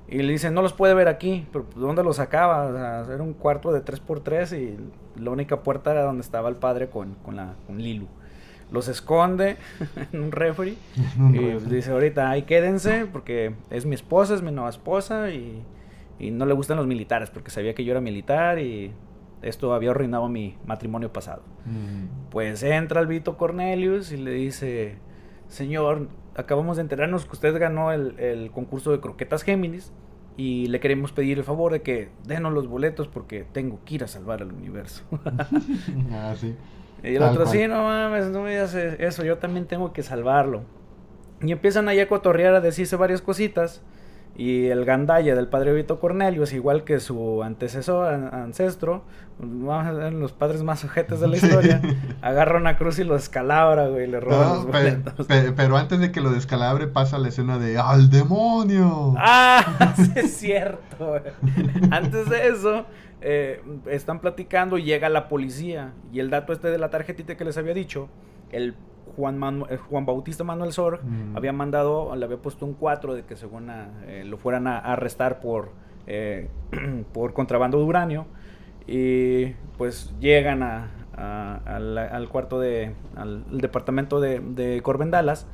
S1: Y le dicen, no los puede ver aquí, pero pues, ¿dónde los sacaba? O sea, era un cuarto de 3x3 y la única puerta era donde estaba el padre con, con, la, con Lilu. Los esconde en un refri y dice, ahorita ahí quédense porque es mi esposa, es mi nueva esposa y, y no le gustan los militares porque sabía que yo era militar y esto había arruinado mi matrimonio pasado. Mm. Pues entra el Vito Cornelius y le dice, señor, acabamos de enterarnos que usted ganó el, concurso de croquetas Géminis y le queremos pedir el favor de que denos los boletos porque tengo que ir a salvar al universo.
S2: ah, sí.
S1: Y el otro, sí, no mames, no me digas eso, yo también tengo que salvarlo. Y empiezan ahí a cotorrear, a decirse varias cositas. Y el Gandaya del padre Vito Cornelio es igual que su antecesor, ancestro, vamos a ver los padres más ojetes de la historia, agarra una cruz y lo descalabra, güey, le roba los
S2: boletos. Pero, antes de que lo descalabre pasa la escena de ¡Al demonio!
S1: ¡Ah! sí es cierto, Antes de eso, eh, están platicando y llega la policía. Y el dato este de la tarjetita que les había dicho, el Juan, Juan Bautista Manuel Sor mm. había mandado, le había puesto un 4 de que según eh, lo fueran a, arrestar por, eh, por contrabando de uranio. Y pues llegan a, al, cuarto de, al, departamento de, de Corbendalas.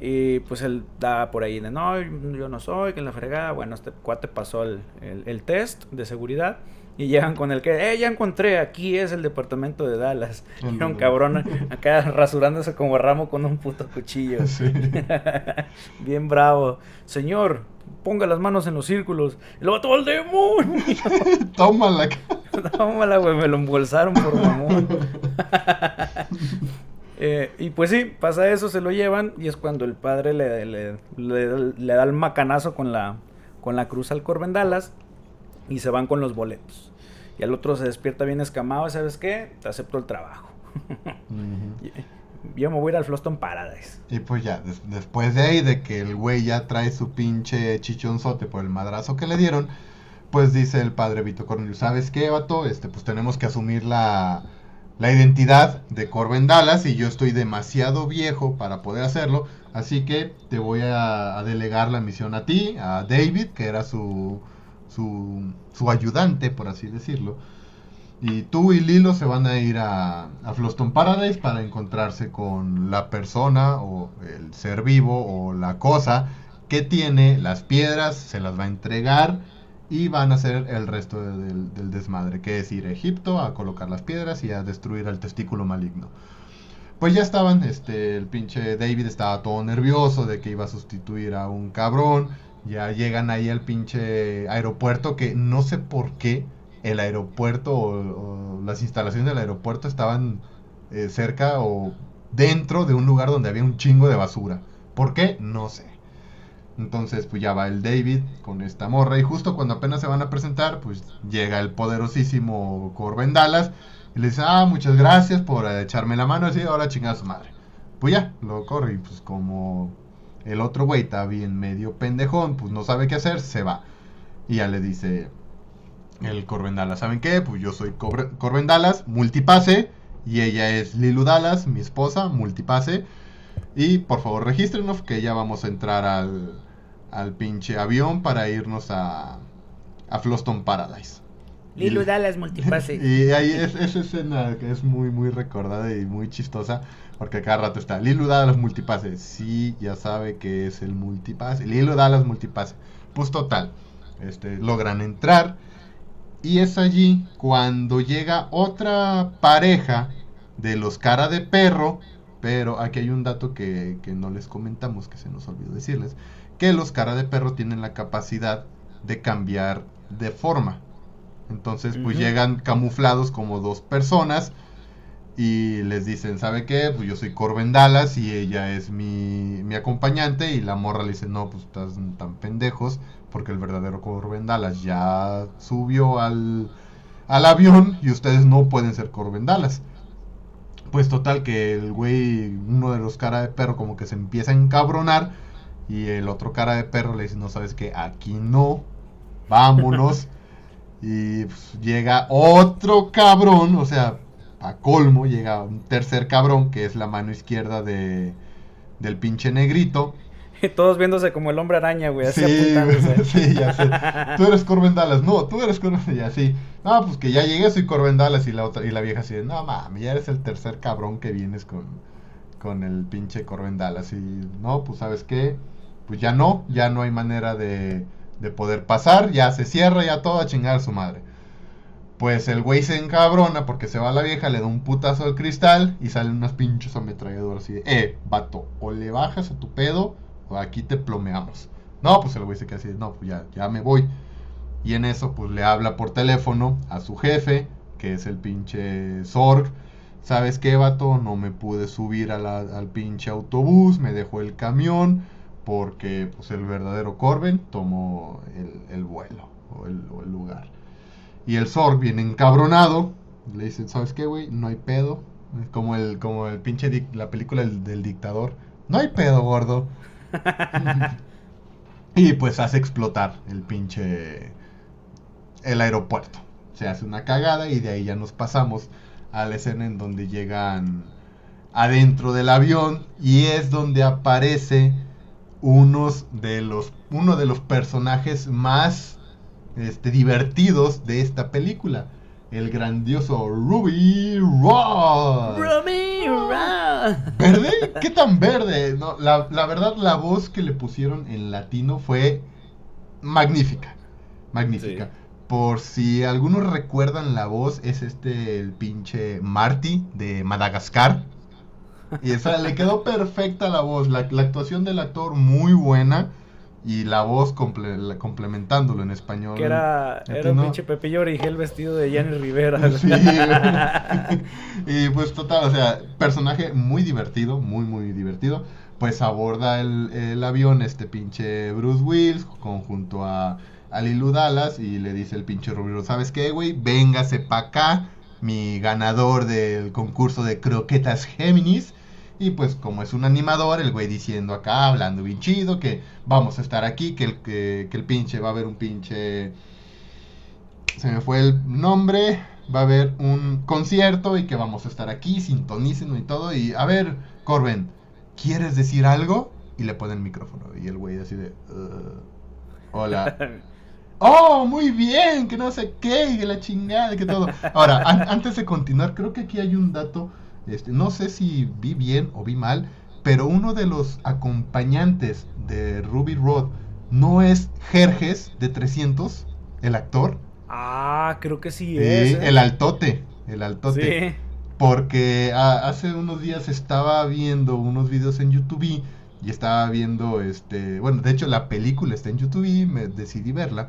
S1: Y pues él da por ahí de no, yo no soy, que en la fregada. Bueno, este cuate pasó el, el test de seguridad. Y llegan con el que, eh, ya encontré, aquí es el departamento de Dallas. Y un cabrón acá rasurándose como ramo con un puto cuchillo. Bien bravo. Señor, ponga las manos en los círculos. Y luego todo el demonio.
S2: Tómala.
S1: Tómala, güey, me lo embolsaron por mamón. eh, y pues sí, pasa eso, se lo llevan y es cuando el padre le, le, le, da el macanazo con la, con la cruz al Corbendalas y se van con los boletos. Y al otro se despierta bien escamado, ¿sabes qué? Te acepto el trabajo. Yo me voy a ir al Floston Paradise.
S2: Y pues ya, después de ahí, de que el güey ya trae su pinche chichonzote por el madrazo que le dieron, pues dice el padre Vito Cornelio, ¿sabes qué, vato? Este, pues tenemos que asumir la, la identidad de Corbin Dallas y yo estoy demasiado viejo para poder hacerlo, así que te voy a, delegar la misión a ti, a David, que era su, su, ayudante, por así decirlo. Y tú y Lilo se van a ir a, a Floston Paradise para encontrarse con la persona o el ser vivo o la cosa que tiene las piedras, se las va a entregar y van a hacer el resto del, desmadre, que es ir a Egipto a colocar las piedras y a destruir al testículo maligno. Pues ya estaban, este, el pinche David estaba todo nervioso de que iba a sustituir a un cabrón. Ya llegan ahí al pinche aeropuerto que no sé por qué el aeropuerto o, las instalaciones del aeropuerto estaban eh, cerca o dentro de un lugar donde había un chingo de basura. ¿Por qué? No sé. Entonces, pues ya va el David con esta morra. Y justo cuando apenas se van a presentar, pues llega el poderosísimo Corbin Dallas. Y le dice, ah, muchas gracias por echarme la mano. Así, ahora chingada su madre. Pues ya, lo corre. Y pues como el otro güey está bien medio pendejón, pues no sabe qué hacer, se va. Y ya le dice el Corbin Dallas, ¿saben qué? Pues yo soy Corbin Dallas, multipase. Y ella es Lilu Dallas, mi esposa, multipase. Y por favor regístrenos que ya vamos a entrar al, al pinche avión para irnos a, a Floston Paradise.
S1: Lilu Dallas multipase.
S2: y ahí es esa escena que es muy, muy recordada y muy chistosa. Porque cada rato está Lilu Dallas multipase. Sí, ya sabe que es el multipase. Lilu Dallas multipase. Pues total. Este, logran entrar. Y es allí cuando llega otra pareja de los cara de perro. Pero aquí hay un dato que, que no les comentamos, que se nos olvidó decirles que los cara de perro tienen la capacidad de cambiar de forma. Entonces, pues llegan camuflados como dos personas y les dicen, ¿sabe qué? Pues yo soy Corben Dallas y ella es mi, mi acompañante y la morra le dice, no, pues estás tan pendejos porque el verdadero Corben Dallas ya subió al, al avión y ustedes no pueden ser Corben Dallas. Pues total que el güey, uno de los cara de perro como que se empieza a encabronar y el otro cara de perro le dice, no sabes que aquí no, vámonos. y pues, llega otro cabrón, o sea, a colmo, llega un tercer cabrón que es la mano izquierda de, del pinche negrito.
S1: Todos viéndose como el hombre araña, güey, así
S2: sí, sí, ya sé. Tú eres Corben Dallas, no, tú eres Corben y así. No, pues que ya llegué, soy Corben Dallas y la otra, y la vieja así, no mames, ya eres el tercer cabrón que vienes con, con el pinche Corben Dallas. Y no, pues sabes qué, pues ya no, ya no hay manera de, de poder pasar, ya se cierra, ya todo a chingar a su madre. Pues el güey se encabrona porque se va la vieja, le da un putazo al cristal y salen unas pinches ametralladoras así de, eh, vato, o le bajas a tu pedo o aquí te plomeamos. No, pues el güey se queda así, no, pues ya, ya me voy. Y en eso, pues le habla por teléfono a su jefe, que es el pinche Zorg. ¿Sabes qué, vato? No me pude subir al pinche autobús, me dejó el camión porque pues el verdadero Corben tomó el, vuelo o el, lugar. Y el Zorg viene encabronado, le dicen, ¿sabes qué, güey? No hay pedo. Como el, como el pinche, la película del, dictador. No hay pedo, gordo. y pues hace explotar el pinche, el aeropuerto. Se hace una cagada y de ahí ya nos pasamos a la escena en donde llegan adentro del avión y es donde aparece unos de los, uno de los personajes más este, divertidos de esta película. El grandioso Ruby Rod.
S1: Ruby Rod.
S2: ¿Verde? ¿Qué tan verde? No, la, verdad, la voz que le pusieron en latino fue magnífica. Magnífica. Por si algunos recuerdan la voz, es este el pinche Marty de Madagascar. Y esa le quedó perfecta la voz, la, actuación del actor muy buena y la voz complementándolo en español.
S1: Que era, era un pinche Pepillo Origel vestido de Jenny Rivera. Sí,
S2: y pues total, o sea, personaje muy divertido, muy, muy divertido. Pues aborda el, avión este pinche Bruce Wills junto a, a Lilu Dallas y le dice el pinche Rubio, ¿sabes qué, güey? Véngase pa' acá, mi ganador del concurso de croquetas Géminis y pues como es un animador, el güey diciendo acá, hablando bien chido, que vamos a estar aquí, que el, que, el pinche va a haber un pinche... se me fue el nombre. Va a haber un concierto y que vamos a estar aquí, sintonícenlo y todo. Y a ver, Corben, ¿quieres decir algo? Y le pone el micrófono. Y el güey así de... "Uh, hola. Oh, muy bien, que no sé qué, y que la chingada, y que todo. Ahora, an- antes de continuar, creo que aquí hay un dato, este, no sé si vi bien o vi mal, pero uno de los acompañantes de Ruby Road no es Jerjes de 300, el actor,
S1: Ah, creo que sí es. ¿eh?
S2: el altote, el altote.
S1: Sí.
S2: Porque a- hace unos días estaba viendo unos videos en YouTube y estaba viendo, este, bueno, de hecho la película está en YouTube y me decidí verla.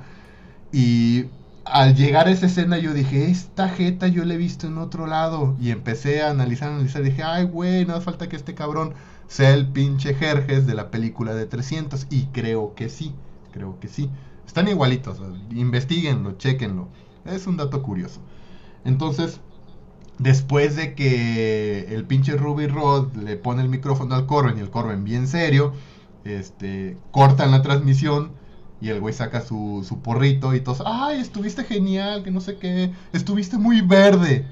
S2: Y al llegar a esa escena yo dije, esta jeta yo la he visto en otro lado. Y empecé a analizar, analizar, dije, ay, güey, no hace falta que este cabrón sea el pinche Jerjes de la película de 300. Y creo que sí, creo que sí. Están igualitos, investiguenlo, chequenlo. Es un dato curioso. Entonces, después de que el pinche Ruby Rod le pone el micrófono al Corben y el Corben bien serio, este, cortan la transmisión y el güey saca su, su porrito y todos, ay, estuviste genial, que no sé qué, estuviste muy verde.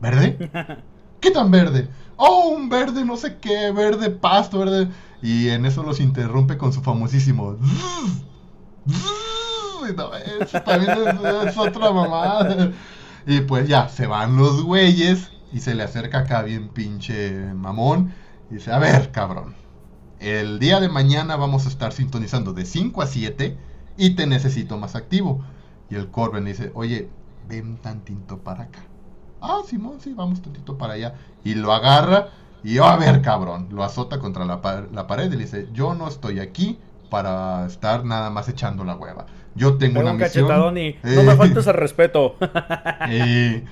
S2: ¿Verde? ¿Qué tan verde? Oh, un verde, no sé qué, verde pasto, verde. Y en eso los interrumpe con su famosísimo. "Zzz, zzz", no, eso también es, es otra mamada. Y pues ya, se van los güeyes y se le acerca acá bien pinche mamón. Y dice, a ver, cabrón. El día de mañana vamos a estar sintonizando de 5 a 7 y te necesito más activo. Y el Corben dice, oye, ven tantito para acá. Ah, Simón, sí, vamos tantito para allá. Y lo agarra y, a ver, cabrón, lo azota contra la, pa- la pared y le dice, yo no estoy aquí para estar nada más echando la hueva. Yo tengo una
S1: un
S2: misión.
S1: cachetadón y
S2: Eh,
S1: no me faltes el respeto.
S2: y, y,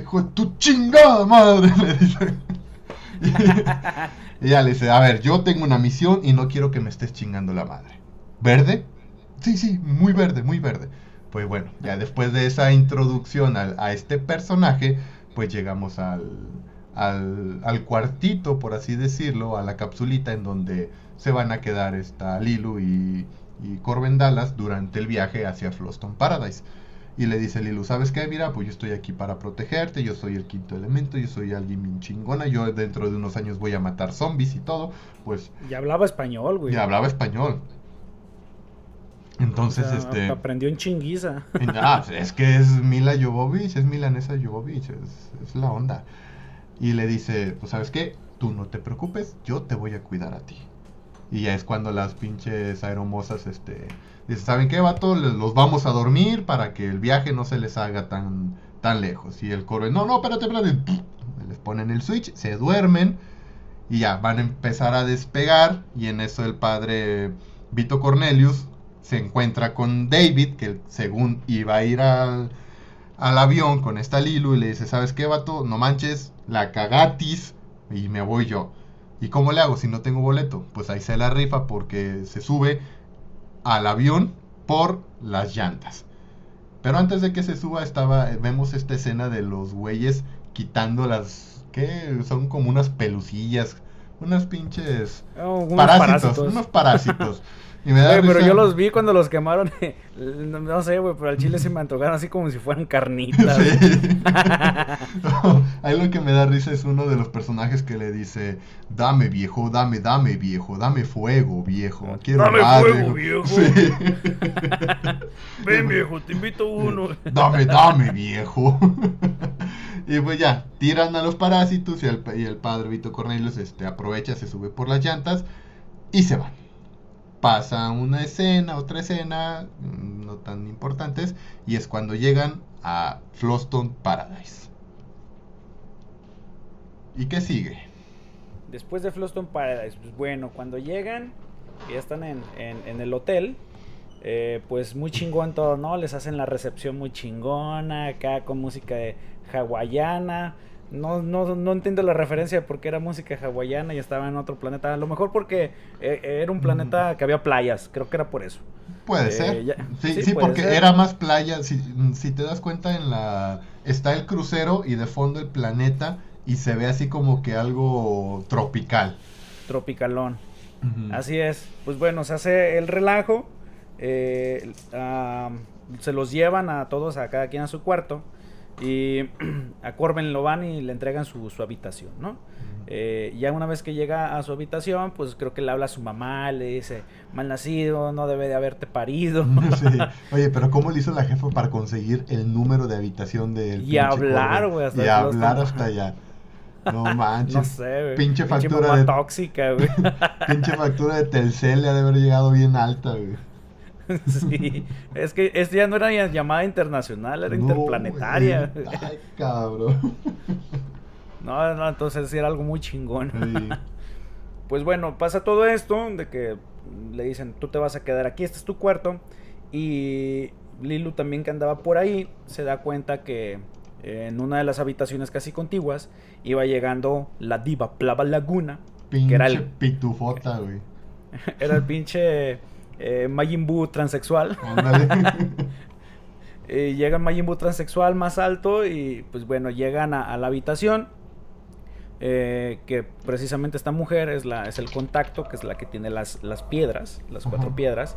S2: hijo de tu chingada madre, le dice. Ya le dice, a ver, yo tengo una misión y no quiero que me estés chingando la madre. ¿Verde? Sí, sí, muy verde, muy verde. Pues bueno, ya después de esa introducción al- a este personaje, pues llegamos al, al, al cuartito, por así decirlo, a la capsulita en donde se van a quedar esta Lilu y, y durante el viaje hacia Floston Paradise. Y le dice Lilu, ¿sabes qué? Mira, pues yo estoy aquí para protegerte, yo soy el quinto elemento, yo soy alguien bien chingona, yo dentro de unos años voy a matar zombies y todo, pues
S1: Ya hablaba español, güey.
S2: ya hablaba español. Entonces,
S1: O sea,
S2: este...
S1: Aprendió en chinguiza.
S2: Ah, es que es Mila Jovovich, es milanesa Jovovich, es, es la onda. Y le dice, pues sabes qué, tú no te preocupes, yo te voy a cuidar a ti. Y ya es cuando las pinches aeromosas, este, dicen, ¿saben qué, vato? Los vamos a dormir para que el viaje no se les haga tan, tan lejos. Y el coro, no, no, espérate, espérate. Les ponen el switch, se duermen y ya van a empezar a despegar. Y en eso el padre Vito Cornelius se encuentra con David, que según iba a ir al, al avión con esta Lilu y le dice, ¿sabes qué, vato? No manches, la cagatis y me voy yo. ¿Y cómo le hago si no tengo boleto? Pues ahí se la rifa porque se sube al avión por las llantas. Pero antes de que se suba estaba vemos esta escena de los güeyes quitando las ¿qué? Son como unas pelucillas, unas pinches
S1: Oh, unos
S2: parásitos, unos parásitos. Y me da
S1: Güey, pero yo los vi cuando los quemaron. no, no sé, güey, pero al chile se me antojaron así como si fueran carnitas. güey.
S2: Sí. Ahí lo que me da risa es uno de los personajes que le dice, dame viejo, dame, dame viejo, dame fuego viejo, quiero
S1: Dame
S2: más,
S1: fuego, viejo.
S2: Sí.
S1: Ven, viejo, te invito uno.
S2: dame, dame viejo. y pues ya, tiran a los parásitos y el, y el padre Vito Cornelius este, aprovecha, se sube por las llantas y se van. Pasa una escena, otra escena, mm, no tan importantes, y es cuando llegan a Floston Paradise. ¿Y qué sigue?
S1: Después de Floston Paradise, pues bueno, cuando llegan ya están en, en- en el hotel, eh, pues muy chingón todo, ¿no? Les hacen la recepción muy chingona, acá con música de hawaiana. No, no, no entiendo la referencia de por qué era música hawaiana y estaba en otro planeta. A lo mejor porque eh, era un planeta que había playas, creo que era por eso.
S2: Puede
S1: Eh,
S2: ser.
S1: ya-
S2: Sí,
S1: sí,
S2: porque
S1: ser.
S2: era más playa. Si, si te das cuenta, en la está el crucero y de fondo el planeta y se ve así como que algo tropical.
S1: Tropicalón. Así es. Pues bueno, se hace el relajo. eh, am, se los llevan a todos, a cada quien a su cuarto. Y a Corbin lo van y le entregan su, su habitación, ¿no? Eh, ya una vez que llega a su habitación, pues creo que le habla a su mamá, le dice, mal nacido, no debe de haberte parido.
S2: Sí. Oye, pero ¿cómo le hizo la jefa para conseguir el número de habitación del
S1: Y hablar, güey.
S2: Y hablar hasta allá. No manches.
S1: No sé, güey.
S2: Pinche factura de...
S1: tóxica, güey.
S2: Pinche factura de Telcel le ha de haber llegado bien alta, güey.
S1: Sí, es que esto ya no era llamada internacional, era interplanetaria.
S2: Ay, cabrón.
S1: No, no, entonces sí era algo muy chingón. pues bueno, pasa todo esto de que le dicen, tú te vas a quedar aquí, este es tu cuarto. Y Lilu también que andaba por ahí, se da cuenta que en una de las habitaciones casi contiguas iba llegando la diva Plava Laguna.
S2: Pinche que era el pitufota, güey.
S1: Era el pinche eh, Majin Buu transexual. eh, llega Majin Buu transexual más alto y pues bueno, llegan a la habitación eh, que precisamente esta mujer es, la, es el contacto, que es la que tiene las, las piedras, las cuatro piedras.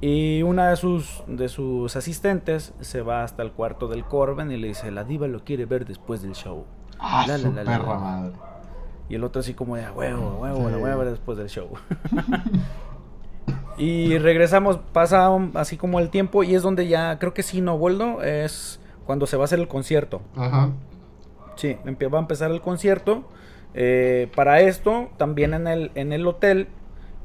S1: Y una de sus, de sus asistentes se va hasta el cuarto del Corben y le dice, la diva lo quiere ver después del show.
S2: Ah, la, la, la, madre.
S1: Y el otro así como de, huevo, huevo, lo voy a ver después del show. y regresamos, pasa así como el tiempo y es donde ya, creo que sí, no, vuelvo, es cuando se va a hacer el concierto. Ajá. Sí, va a empezar el concierto. Eh, para esto, también en el, en el hotel,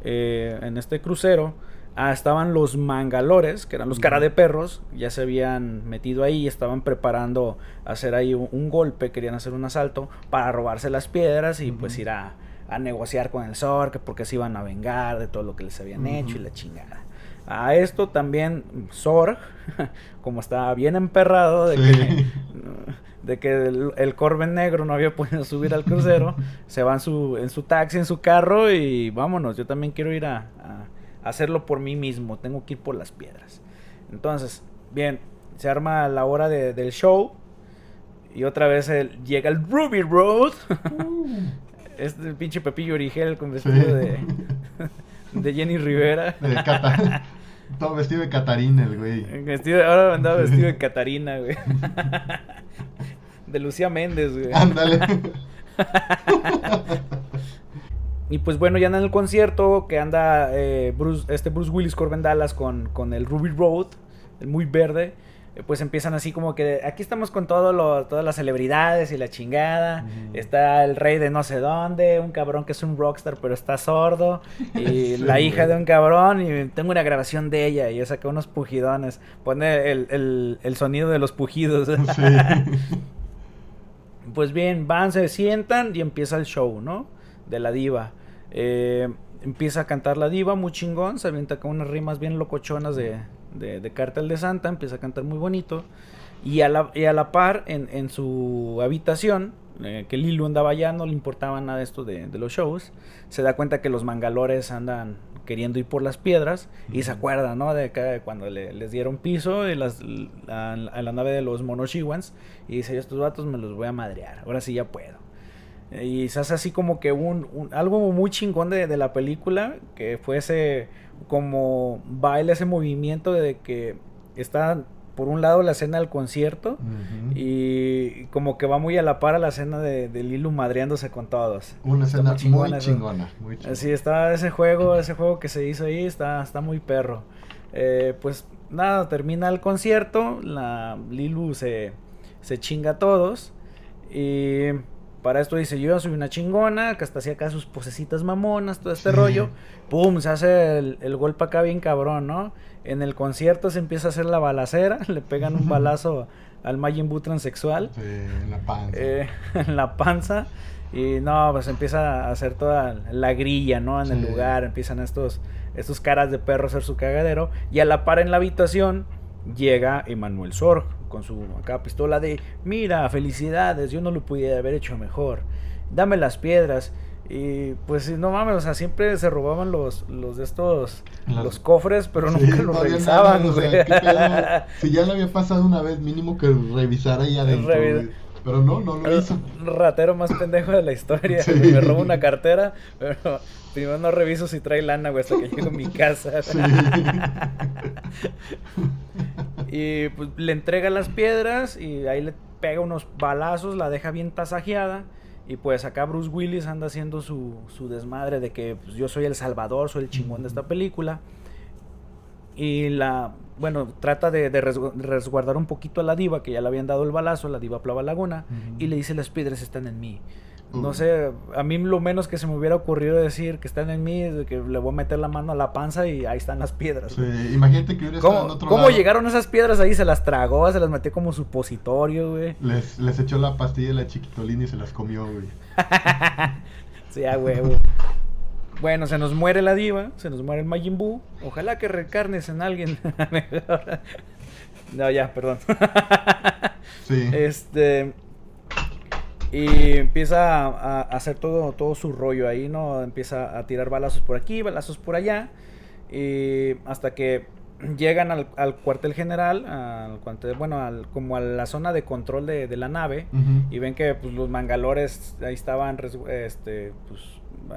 S1: eh, en este crucero, ah, estaban los mangalores, que eran los cara de perros, ya se habían metido ahí, estaban preparando hacer ahí un, golpe, querían hacer un asalto para robarse las piedras y pues ir a, negociar con el Zork, porque se iban a vengar de todo lo que les habían hecho y la chingada. A esto también Zorg, como estaba bien emperrado de que de que el, Corben negro no había podido subir al crucero, se va en su, en su taxi, en su carro y vámonos, yo también quiero ir a, hacerlo por mí mismo, tengo que ir por las piedras. Entonces, bien, se arma la hora del show y otra vez llega el Ruby Road. Este pinche Pepillo Origel con vestido de, de Jenny Rivera.
S2: Todo vestido de Catarina, el güey.
S1: Vestido, ahora andaba vestido de Catarina, güey. De Lucía Méndez, güey.
S2: Ándale.
S1: y pues bueno, ya en el concierto que anda eh, Bruce, este Bruce Willis Corben Dallas con, con el Ruby Road, el muy verde pues empiezan así como que aquí estamos con todo lo, todas las celebridades y la chingada. Está el rey de no sé dónde, un cabrón que es un rockstar pero está sordo. Y la hija de un cabrón y tengo una grabación de ella y yo saqué unos pujidones. Pone el, el, sonido de los pujidos. pues bien, van, se sientan y empieza el show, ¿no? De la diva. Eh, empieza a cantar la diva muy chingón, se avienta con unas rimas bien locochonas de de, de Cartel de Santa, empieza a cantar muy bonito. Y a la, y a la par, en, en su habitación, eh, que Lilu andaba allá, no le importaba nada esto de, de, los shows, se da cuenta que los mangalores andan queriendo ir por las piedras y se acuerda, ¿no? De, que, cuando le, les dieron piso y las, a, la nave de los monoshiwans y dice, estos vatos me los voy a madrear, ahora sí ya puedo. Y se hace así como que un, un algo muy chingón de, de, la película, que fuese como baila ese movimiento de que está por un lado la escena del concierto y como que va muy a la par a la escena de, de Lilu madreándose con todos.
S2: Una escena muy chingona, muy chingona,
S1: Sí, está ese juego, ese juego que se hizo ahí, está, está muy perro. Eh, pues nada, termina el concierto, la Lilu se, se chinga a todos y para esto dice, yo soy una chingona, que hasta hacía acá sus posecitas mamonas, todo este rollo. Pum, se hace el, golpe acá bien cabrón, ¿no? En el concierto se empieza a hacer la balacera, le pegan un balazo al Majin Buu transexual.
S2: Sí, en la panza.
S1: Eh, en la panza. Y no, pues empieza a hacer toda la grilla, ¿no? En el lugar, empiezan estos, estos caras de perro a hacer su cagadero. Y a la par en la habitación llega Emanuel Sorg con su acá pistola de, mira, felicidades, yo no lo pudiera haber hecho mejor, dame las piedras. Y pues no mames, o sea, siempre se robaban los, los de estos, los cofres, pero nunca los revisaban.
S2: si ya lo había pasado una vez, mínimo que revisara ahí adentro. Pero no, no lo hizo.
S1: Ratero más pendejo de la historia. Me robo una cartera, pero primero no reviso si trae lana, güey, hasta que llego a mi casa. Y pues le entrega las piedras y ahí le pega unos balazos, la deja bien tasajeada. Y pues acá Bruce Willis anda haciendo su, su desmadre de que pues, yo soy el salvador, soy el chingón de esta película. Y la, bueno, trata de, de resguardar un poquito a la diva, que ya le habían dado el balazo, la diva Plava Laguna, y le dice las piedras están en mí. No sé, a mí lo menos que se me hubiera ocurrido decir que están en mí es que le voy a meter la mano a la panza y ahí están las piedras.
S2: Sí, imagínate que hubiera
S1: ¿Cómo, en otro ¿cómo llegaron esas piedras ahí? Se las tragó, se las metió como supositorio, güey.
S2: Les, les echó la pastilla de la chiquitolina y se las comió, güey.
S1: sí, a huevo. Bueno, se nos muere la diva, se nos muere el Majin Buu. Ojalá que recarnes en alguien. no, ya, perdón. sí. Este. Y empieza a, hacer todo, todo su rollo ahí, ¿no? Empieza a tirar balazos por aquí, balazos por allá. Y hasta que llegan al, cuartel general, al bueno, al, como a la zona de control de, la nave. Y ven que pues, los mangalores ahí estaban este, pues,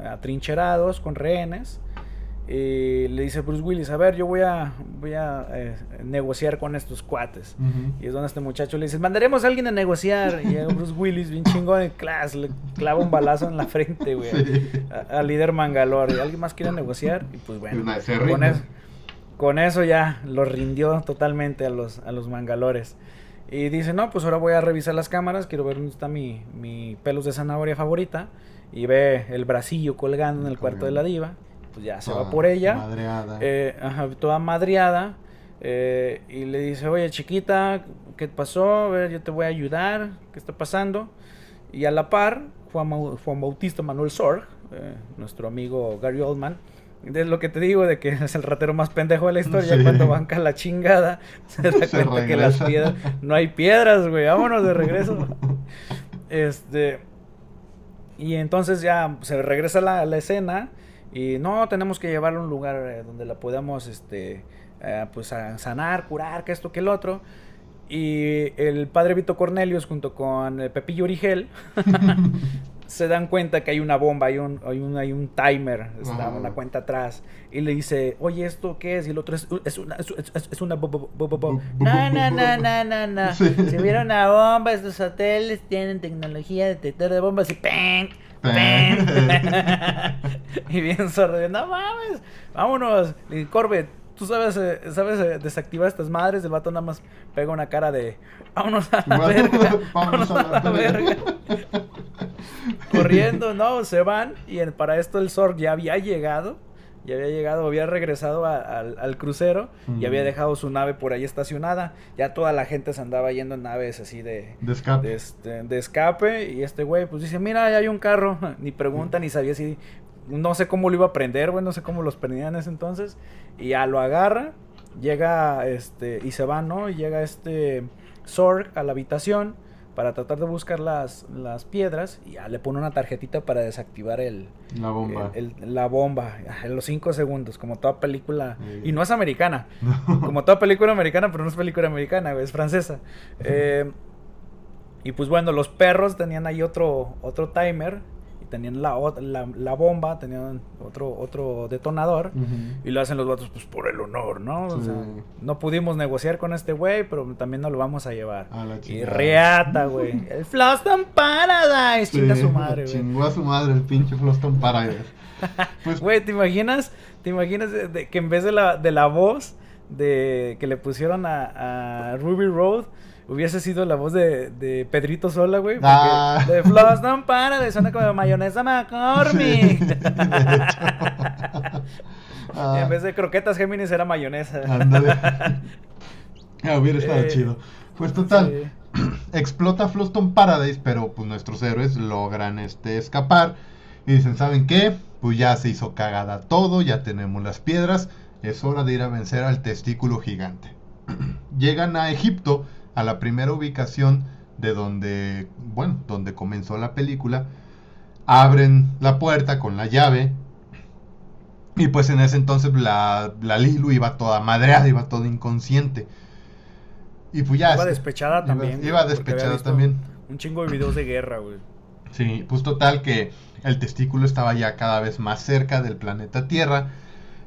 S1: atrincherados con rehenes. Y le dice Bruce Willis, a ver, yo voy a, voy a eh, negociar con estos cuates. Y es donde este muchacho le dice, mandaremos a alguien a negociar. Y Bruce Willis, bien chingón clase, le clava un balazo en la frente, güey, al líder Mangalore. ¿Y alguien más quiere negociar? Y pues bueno, con eso, con eso ya lo rindió totalmente a los, a los Mangalores. Y dice, no, pues ahora voy a revisar las cámaras, quiero ver dónde está mi, mi pelos de zanahoria favorita. Y ve el bracillo colgando en el cuarto de la diva pues ya se va por ella.
S2: Madreada.
S1: Eh, toda madreada. Eh, y le dice, oye chiquita, ¿qué pasó? A ver, yo te voy a ayudar. ¿Qué está pasando? Y a la par, Juan, Juan Bautista Manuel Sorg, eh, nuestro amigo Gary Oldman, es lo que te digo, de que es el ratero más pendejo de la historia. Cuando banca la chingada, se da cuenta que las piedras. No hay piedras, güey. Vámonos de regreso. este. Y entonces ya se regresa la, a la escena. Y no, tenemos que llevarla a un lugar eh, donde la podamos, este, eh, pues sanar, curar, que esto, que el otro. Y el padre Vito Cornelius junto con Pepillo Origel se dan cuenta que hay una bomba, hay un, hay un, hay un timer, está una cuenta atrás. Y le dice, oye, ¿esto qué es? Y el otro es, es una... Es, es una no, no, no, no, no, no. Si hubiera una bomba, estos hoteles tienen tecnología detector de bombas y ¡peng! y bien sordo, no mames, vámonos. Y tú sabes, eh, sabes eh, desactivar estas madres. El vato nada más pega una cara de vámonos a la verga. vámonos a la, verga. Corriendo, no, se van. Y para esto el Zorg ya había llegado y había llegado, había regresado al crucero y había dejado su nave por ahí estacionada. Ya toda la gente se andaba yendo en naves así de,
S2: de escape.
S1: De, este, de escape. Y este güey, pues dice: Mira, ya hay un carro. Ni pregunta, ni sabía si. No sé cómo lo iba a prender, güey, no sé cómo los prendían en ese entonces. Y ya lo agarra, llega este, y se va, ¿no? Y llega este Sorg a la habitación para tratar de buscar las, las piedras y ya le pone una tarjetita para desactivar el...
S2: La bomba.
S1: la bomba en los cinco segundos, como toda película... Y no es americana, como toda película americana, pero no es película americana, es francesa. Eh, y pues bueno, los perros tenían ahí otro, otro timer tenían la, la, la, bomba, tenían otro, otro detonador, y lo hacen los vatos, pues por el honor, ¿no? O sea, no pudimos negociar con este güey, pero también nos lo vamos a llevar. y reata, güey. El Floston Paradise, chinga su madre, güey.
S2: Chingó a su madre el pinche Floston Paradise.
S1: Pues, güey, ¿te imaginas? ¿Te imaginas que en vez de la, de la voz de que le pusieron a, a Ruby Road, hubiese sido la voz de, de Pedrito Sola, güey. Ah. De Floss no para, de suena como mayonesa McCormick. Ah. En vez de croquetas Géminis era mayonesa. Ándale.
S2: Ah, hubiera estado eh, chido. Pues total, explota Floston Paradise, pero pues nuestros héroes logran este escapar. Y dicen, ¿saben qué? Pues ya se hizo cagada todo, ya tenemos las piedras, es hora de ir a vencer al testículo gigante. Llegan a Egipto a la primera ubicación de donde, bueno, donde comenzó la película, abren la puerta con la llave y pues en ese entonces la, la Lilu iba toda madreada, iba toda inconsciente.
S1: Y pues ya... Iba despechada también.
S2: Iba despechada también.
S1: Un chingo de videos de guerra, güey.
S2: Sí, pues total que el testículo estaba ya cada vez más cerca del planeta Tierra.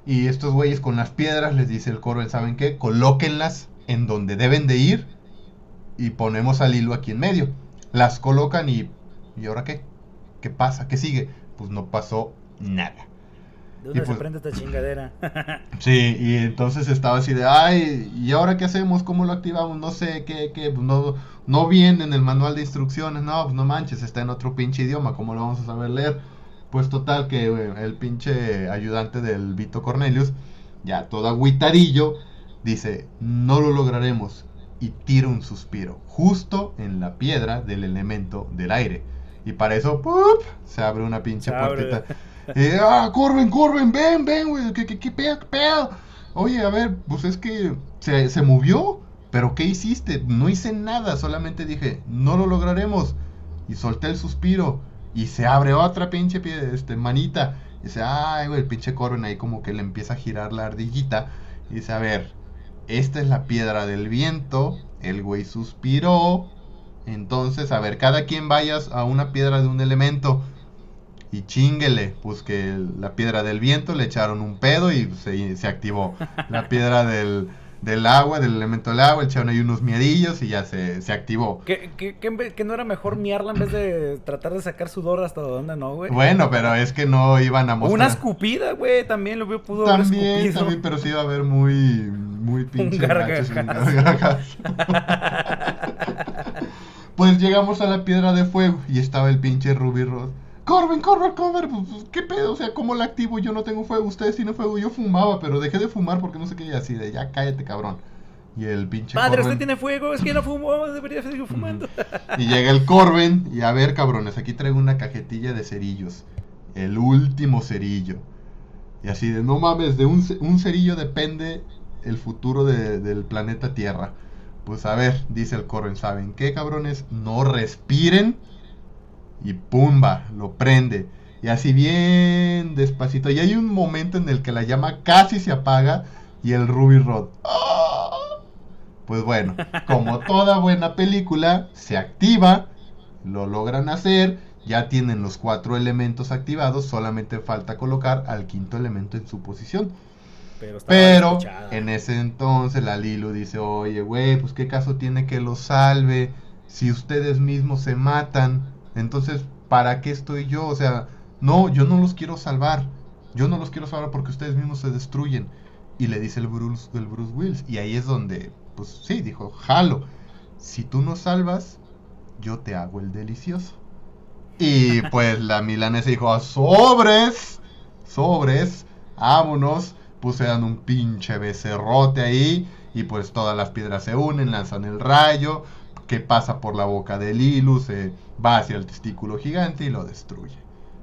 S2: Y estos güeyes con las piedras les dice el coro, ¿saben qué? Colóquenlas en donde deben de ir y ponemos al hilo aquí en medio. Las colocan y ¿y ahora qué? ¿Qué pasa? ¿Qué sigue? Pues no pasó nada.
S1: ¿De dónde
S2: Y
S1: se
S2: pues-
S1: prende esta chingadera?
S2: Sí, y entonces estaba así de, ay, ¿y ahora qué hacemos? ¿Cómo lo activamos? No sé, ¿qué, qué? Pues no, no viene en el manual de instrucciones, no, pues no manches, está en otro pinche idioma, ¿cómo lo vamos a saber leer? Pues total que eh, el pinche ayudante del Vito Cornelius, ya todo agüitarillo, dice, no lo lograremos, y tira un suspiro, justo en la piedra del elemento del aire. Y para eso, ¡pup! se abre una pinche puertita. Ah, Corben, Corben, ven, ven, güey, ¿qué, qué, qué pedo, qué pedo? Oye, a ver, pues es que se, se movió, pero ¿qué hiciste? No hice nada, solamente dije, no lo lograremos. Y solté el suspiro, y se abre otra pinche pie- este, manita. Y dice, ay, güey, el pinche Corben ahí como que le empieza a girar la ardillita. Y dice, a ver, esta es la piedra del viento, el güey suspiró. Entonces, a ver, cada quien vayas a una piedra de un elemento y chinguele, pues que la piedra del viento le echaron un pedo y se activó. La piedra del, del agua, del elemento del agua, echaron ahí unos miedillos y ya se, se activó.
S1: ¿Que, que, que no era mejor miarla en vez de tratar de sacar sudor hasta donde no, güey?
S2: Bueno, pero es que no iban a mostrar.
S1: Una escupida, güey, también lo vio- pudo haber
S2: También,
S1: escupido.
S2: también, pero sí iba a haber muy, muy pinche
S1: gargajazo.
S2: pues llegamos a la piedra de fuego y estaba el pinche Ruby Rod. Corben, Corben, Corben, pues, pues, ¿qué pedo? O sea, ¿cómo la activo? Yo no tengo fuego, ustedes tienen fuego. Yo fumaba, pero dejé de fumar porque no sé qué. Y así de, ya cállate, cabrón. Y el pinche
S1: Padre,
S2: Corben-
S1: usted tiene fuego, es que no fumó, debería seguir fumando.
S2: y llega el Corben y a ver, cabrones, aquí traigo una cajetilla de cerillos. El último cerillo. Y así de, no mames, de un, ce- un cerillo depende el futuro de- del planeta Tierra. Pues a ver, dice el Corben, ¿saben qué, cabrones? No respiren. Y pumba, lo prende. Y así bien despacito. Y hay un momento en el que la llama casi se apaga y el Ruby Rod. ¡ah! Pues bueno, como toda buena película, se activa, lo logran hacer, ya tienen los cuatro elementos activados, solamente falta colocar al quinto elemento en su posición.
S1: Pero,
S2: en ese entonces la Lilu dice, oye, güey, pues qué caso tiene que los salve si ustedes mismos se matan. Entonces, ¿para qué estoy yo? O sea, no, yo no los quiero salvar. Yo no los quiero salvar porque ustedes mismos se destruyen. Y le dice el Bruce, el Bruce Willis. Y ahí es donde, pues sí, dijo, jalo. Si tú nos salvas, yo te hago el delicioso. Y pues la milanesa dijo, sobres, sobres, vámonos. Pusieron un pinche becerrote ahí. Y pues todas las piedras se unen, lanzan el rayo. Que pasa por la boca del Lilu, se va hacia el testículo gigante y lo destruye.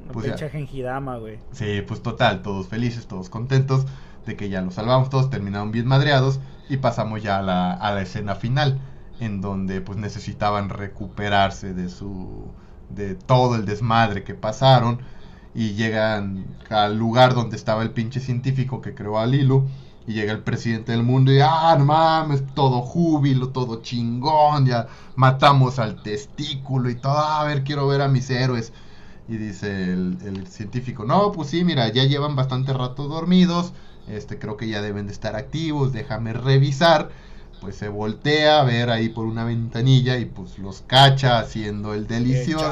S1: Una
S2: pues ya.
S1: pinche gengidama, güey.
S2: Sí, pues total, todos felices, todos contentos de que ya lo salvamos, todos terminaron bien madreados y pasamos ya a la, a la escena final, en donde pues necesitaban recuperarse de su de todo el desmadre que pasaron y llegan al lugar donde estaba el pinche científico que creó a Lilu y llega el presidente del mundo y ah, no mames, todo júbilo, todo chingón, ya matamos al testículo y todo, "Ah, a ver, quiero ver a mis héroes. Y dice el, el científico, no, pues sí, mira, ya llevan bastante rato dormidos, este creo que ya deben de estar activos, déjame revisar. Pues se voltea a ver ahí por una ventanilla y pues los cacha haciendo el delicioso.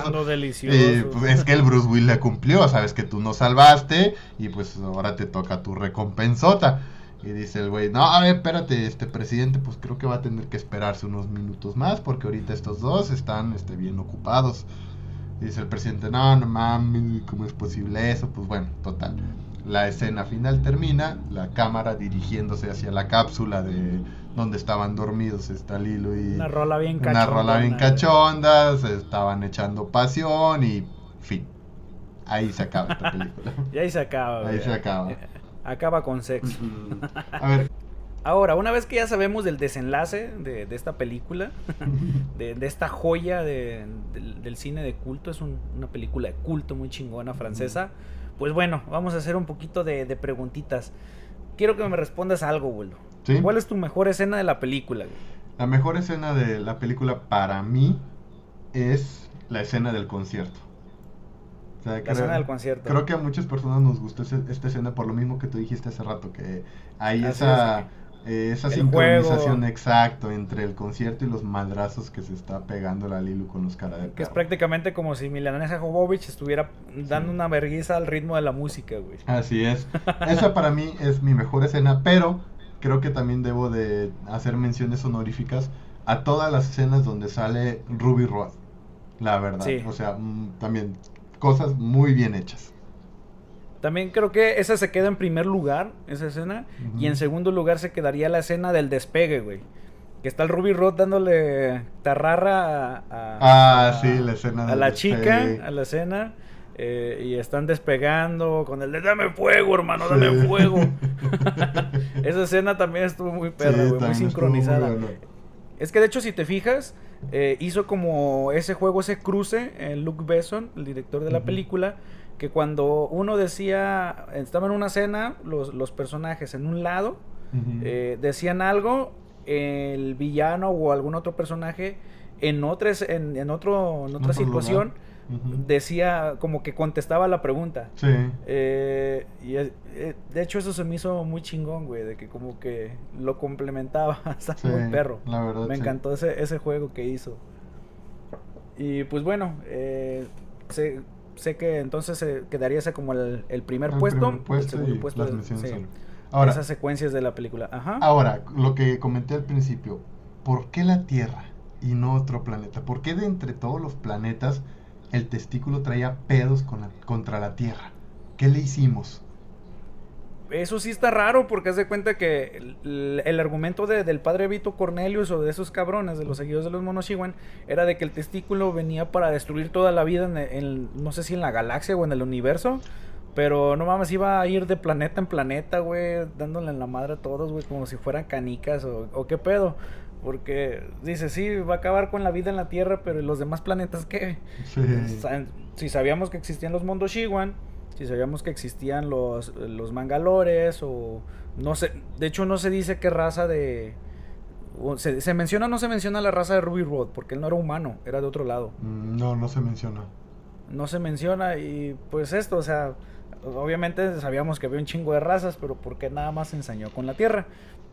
S2: Eh, pues es que el Bruce Willis le cumplió, sabes que tú nos salvaste y pues ahora te toca tu recompensota. Y dice el güey, no, a ver, espérate, este presidente, pues creo que va a tener que esperarse unos minutos más porque ahorita estos dos están este, bien ocupados. Y dice el presidente, no, no mames, ¿cómo es posible eso? Pues bueno, total. La escena final termina, la cámara dirigiéndose hacia la cápsula de donde estaban dormidos está Lilo y...
S1: Una rola bien
S2: Una
S1: cachonda.
S2: rola bien cachonda, se estaban echando pasión y fin. Ahí se acaba esta película.
S1: Y ahí se acaba,
S2: Ahí se acaba.
S1: Acaba con sexo.
S2: A ver,
S1: Ahora, una vez que ya sabemos del desenlace de, de esta película, de, de esta joya de- del, del cine de culto, es un- una película de culto muy chingona francesa, pues bueno, vamos a hacer un poquito de, de preguntitas. Quiero que me respondas algo, güey.
S2: ¿sí?
S1: ¿Cuál es tu mejor escena de la película? güey?
S2: La mejor escena de la película para mí es la escena del concierto. O sea,
S1: La
S2: creo,
S1: escena del concierto.
S2: creo que a muchas personas nos gustó ese- esta escena por lo mismo que tú dijiste hace rato, que hay
S1: Así
S2: esa eh, esa sincronización
S1: juego.
S2: exacto entre el concierto y los madrazos que se está pegando la Lilu con los cara de
S1: Que es prácticamente como si Milanesa Jovovich estuviera dando
S2: Sí.
S1: una vergüenza al ritmo de la música, güey.
S2: Así es. Esa para mí es mi mejor escena, pero creo que también debo de hacer menciones honoríficas a todas las escenas donde sale Ruby Road. La verdad.
S1: Sí.
S2: O sea, mm, también cosas muy bien hechas.
S1: También creo que esa se queda en primer lugar, esa escena. Y en segundo lugar se quedaría la escena del despegue, güey. Que está el Ruby Roth dándole tarrara a, a-
S2: Ah,
S1: a-
S2: sí, la escena
S1: a
S2: del
S1: la
S2: despegue.
S1: chica, a la escena. eh, y están despegando con el de dame fuego, hermano,
S2: Sí.
S1: dame fuego. esa escena también estuvo muy perra,
S2: Sí,
S1: güey, muy sincronizada.
S2: muy bueno.
S1: Es que de hecho, si te fijas, eh, hizo como ese juego, ese cruce, en Luke Besson, el director de la película, que cuando uno decía, estaba en una escena, los, los personajes en un lado, eh, decían algo, el villano o algún otro personaje en, otra, en, en otro, en otra situación decía, como que contestaba la pregunta.
S2: Sí.
S1: Eh, y eh, de hecho eso se me hizo muy chingón, güey, de que como que lo complementaba, está
S2: Sí,
S1: muy perro.
S2: la verdad,
S1: Me
S2: sí.
S1: encantó ese, ese juego que hizo. Y pues bueno, eh, sé, sé que entonces se quedaría ese como el, el primer
S2: El
S1: puesto.
S2: primer puesto
S1: el segundo
S2: y
S1: puesto
S2: las
S1: de- sí.
S2: Ahora,
S1: esas secuencias de la película. Ajá.
S2: Ahora, lo que comenté al principio, ¿por qué la Tierra y no otro planeta? ¿Por qué de entre todos los planetas el testículo traía pedos contra la Tierra? ¿Qué le hicimos?
S1: Eso sí está raro porque haz de cuenta que el, argumento de- del padre Vito Cornelius o de esos cabrones, de los seguidores de los Monoshiwan, era de que el testículo venía para destruir toda la vida en, no sé si en la galaxia o en el universo. Pero no mames, iba a ir de planeta en planeta, güey, dándole en la madre a todos, güey, como si fueran canicas o qué pedo. Porque dice, sí, va a acabar con la vida en la Tierra, pero ¿y los demás planetas qué?
S2: Sí.
S1: Si sabíamos que existían los Mondoshiwan, si sabíamos que existían los, los Mangalores, o no sé, de hecho no se dice qué raza de... o se, se menciona o no se menciona la raza de Ruby Road, porque él no era humano, era de otro lado.
S2: Mm, No, no se menciona.
S1: No se menciona y pues esto, o sea, obviamente sabíamos que había un chingo de razas, pero ¿por qué nada más se ensañó con la Tierra?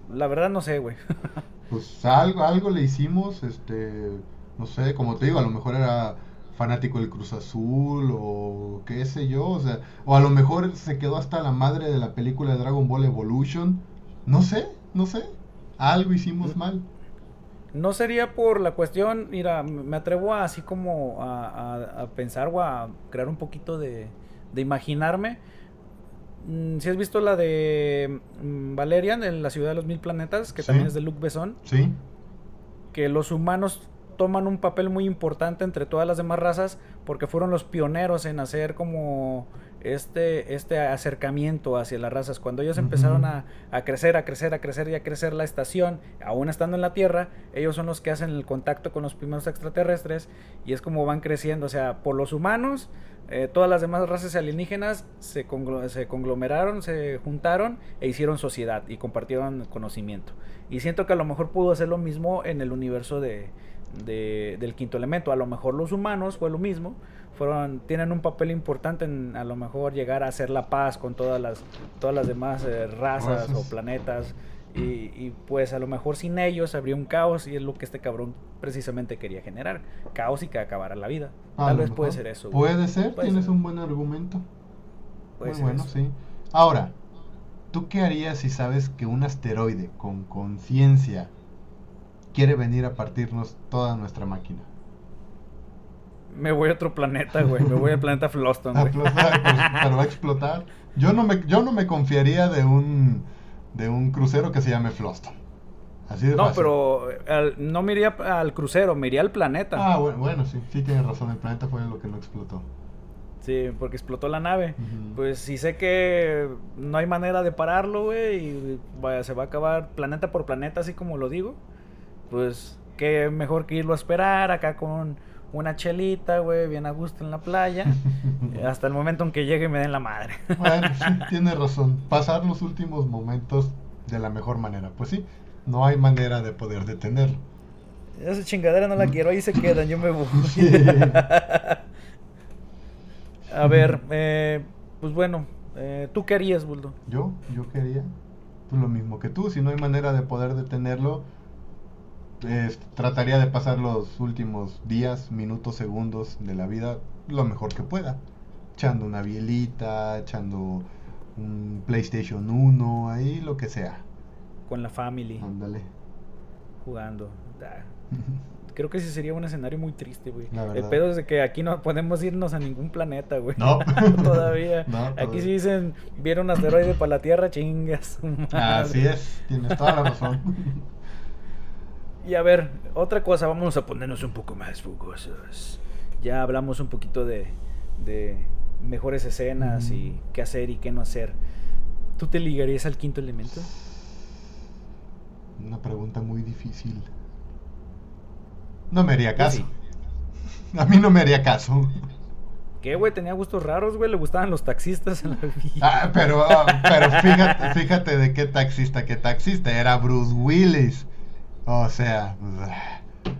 S1: La verdad no sé, güey.
S2: Pues algo, algo le hicimos, este, no sé, como te digo, a lo mejor era fanático del Cruz Azul o qué sé yo, o sea, o a lo mejor se quedó hasta la madre de la película de Dragon Ball Evolution, no sé, no sé, algo hicimos mal.
S1: No sería por la cuestión, mira, me atrevo a así como a, a- a pensar o a crear un poquito de, de imaginarme. Mm, Si has visto la de mm, Valerian, en la ciudad de los mil planetas, que
S2: Sí.
S1: también es de Luc Besson,
S2: ¿Sí?
S1: que los humanos toman un papel muy importante entre todas las demás razas porque fueron los pioneros en hacer como este, este acercamiento hacia las razas. Cuando ellos empezaron a, a crecer, a crecer, a crecer y a crecer la estación, aún estando en la Tierra, ellos son los que hacen el contacto con los primeros extraterrestres y es como van creciendo. O sea, por los humanos, eh, todas las demás razas alienígenas se, conglo- se conglomeraron, se juntaron e hicieron sociedad y compartieron conocimiento. Y siento que a lo mejor pudo hacer lo mismo en el universo de, de- del quinto elemento. A lo mejor los humanos fue lo mismo. Fueron, tienen un papel importante en a lo mejor llegar a hacer la paz con todas las, todas las demás eh, razas o planetas. Y, y, pues a lo mejor sin ellos habría un caos y es lo que este cabrón precisamente quería generar. Caos y que acabara la vida. Tal vez puede ser eso. güey.
S2: Puede ser,
S1: Puede
S2: tienes
S1: ser.
S2: un buen argumento.
S1: Puede
S2: Muy
S1: ser
S2: bueno,
S1: eso.
S2: sí. Ahora, ¿tú qué harías si sabes que un asteroide con conciencia quiere venir a partirnos toda nuestra máquina?
S1: Me voy a otro planeta, güey. Me voy al planeta Floston,
S2: A
S1: güey.
S2: pero va a explotar. Yo no me, yo no me confiaría de un de un crucero que se llame Floston. Así de
S1: No,
S2: fácil.
S1: pero al- no me iría al crucero, me iría al planeta.
S2: Ah, bueno, bueno, sí, sí tienes razón, el planeta fue lo que no explotó.
S1: Sí, porque explotó la nave. Pues si sé que no hay manera de pararlo, güey, y vaya, se va a acabar planeta por planeta, así como lo digo. Pues qué mejor que irlo a esperar acá con una chelita, güey, bien a gusto en la playa, hasta el momento en que llegue y me den la madre.
S2: Bueno, sí, tienes razón. Pasar los últimos momentos de la mejor manera. Pues sí, no hay manera de poder detenerlo.
S1: Esa chingadera no la quiero, ahí se quedan, yo me voy.
S2: Sí.
S1: A ver, eh, pues bueno, eh, ¿tú qué harías, Buldo?
S2: Yo, yo quería. pues lo mismo que tú. Si no hay manera de poder detenerlo, es- trataría de pasar los últimos días, minutos, segundos de la vida lo mejor que pueda. Echando una bielita, echando un PlayStation 1, ahí lo que sea.
S1: Con la family,
S2: Ándale.
S1: jugando. Creo que ese sería un escenario muy triste, güey. El pedo es de que aquí no podemos irnos a ningún planeta, güey.
S2: No.
S1: todavía.
S2: No,
S1: Aquí
S2: todavía.
S1: sí dicen, vieron asteroide para la Tierra, chingas. madre.
S2: Así es, tienes toda la razón.
S1: Y a ver, otra cosa, vamos a ponernos un poco más fogosos. Ya hablamos un poquito de, de mejores escenas y qué hacer y qué no hacer. ¿Tú te ligarías al quinto elemento?
S2: Una pregunta muy difícil. No me haría caso.
S1: sí.
S2: A mí no me haría caso.
S1: ¿Qué, güey? Tenía gustos raros, güey. Le gustaban los taxistas en la vida.
S2: Ah, pero, ah, pero fíjate, fíjate de qué taxista, qué taxista. Era Bruce Willis. O sea. pues,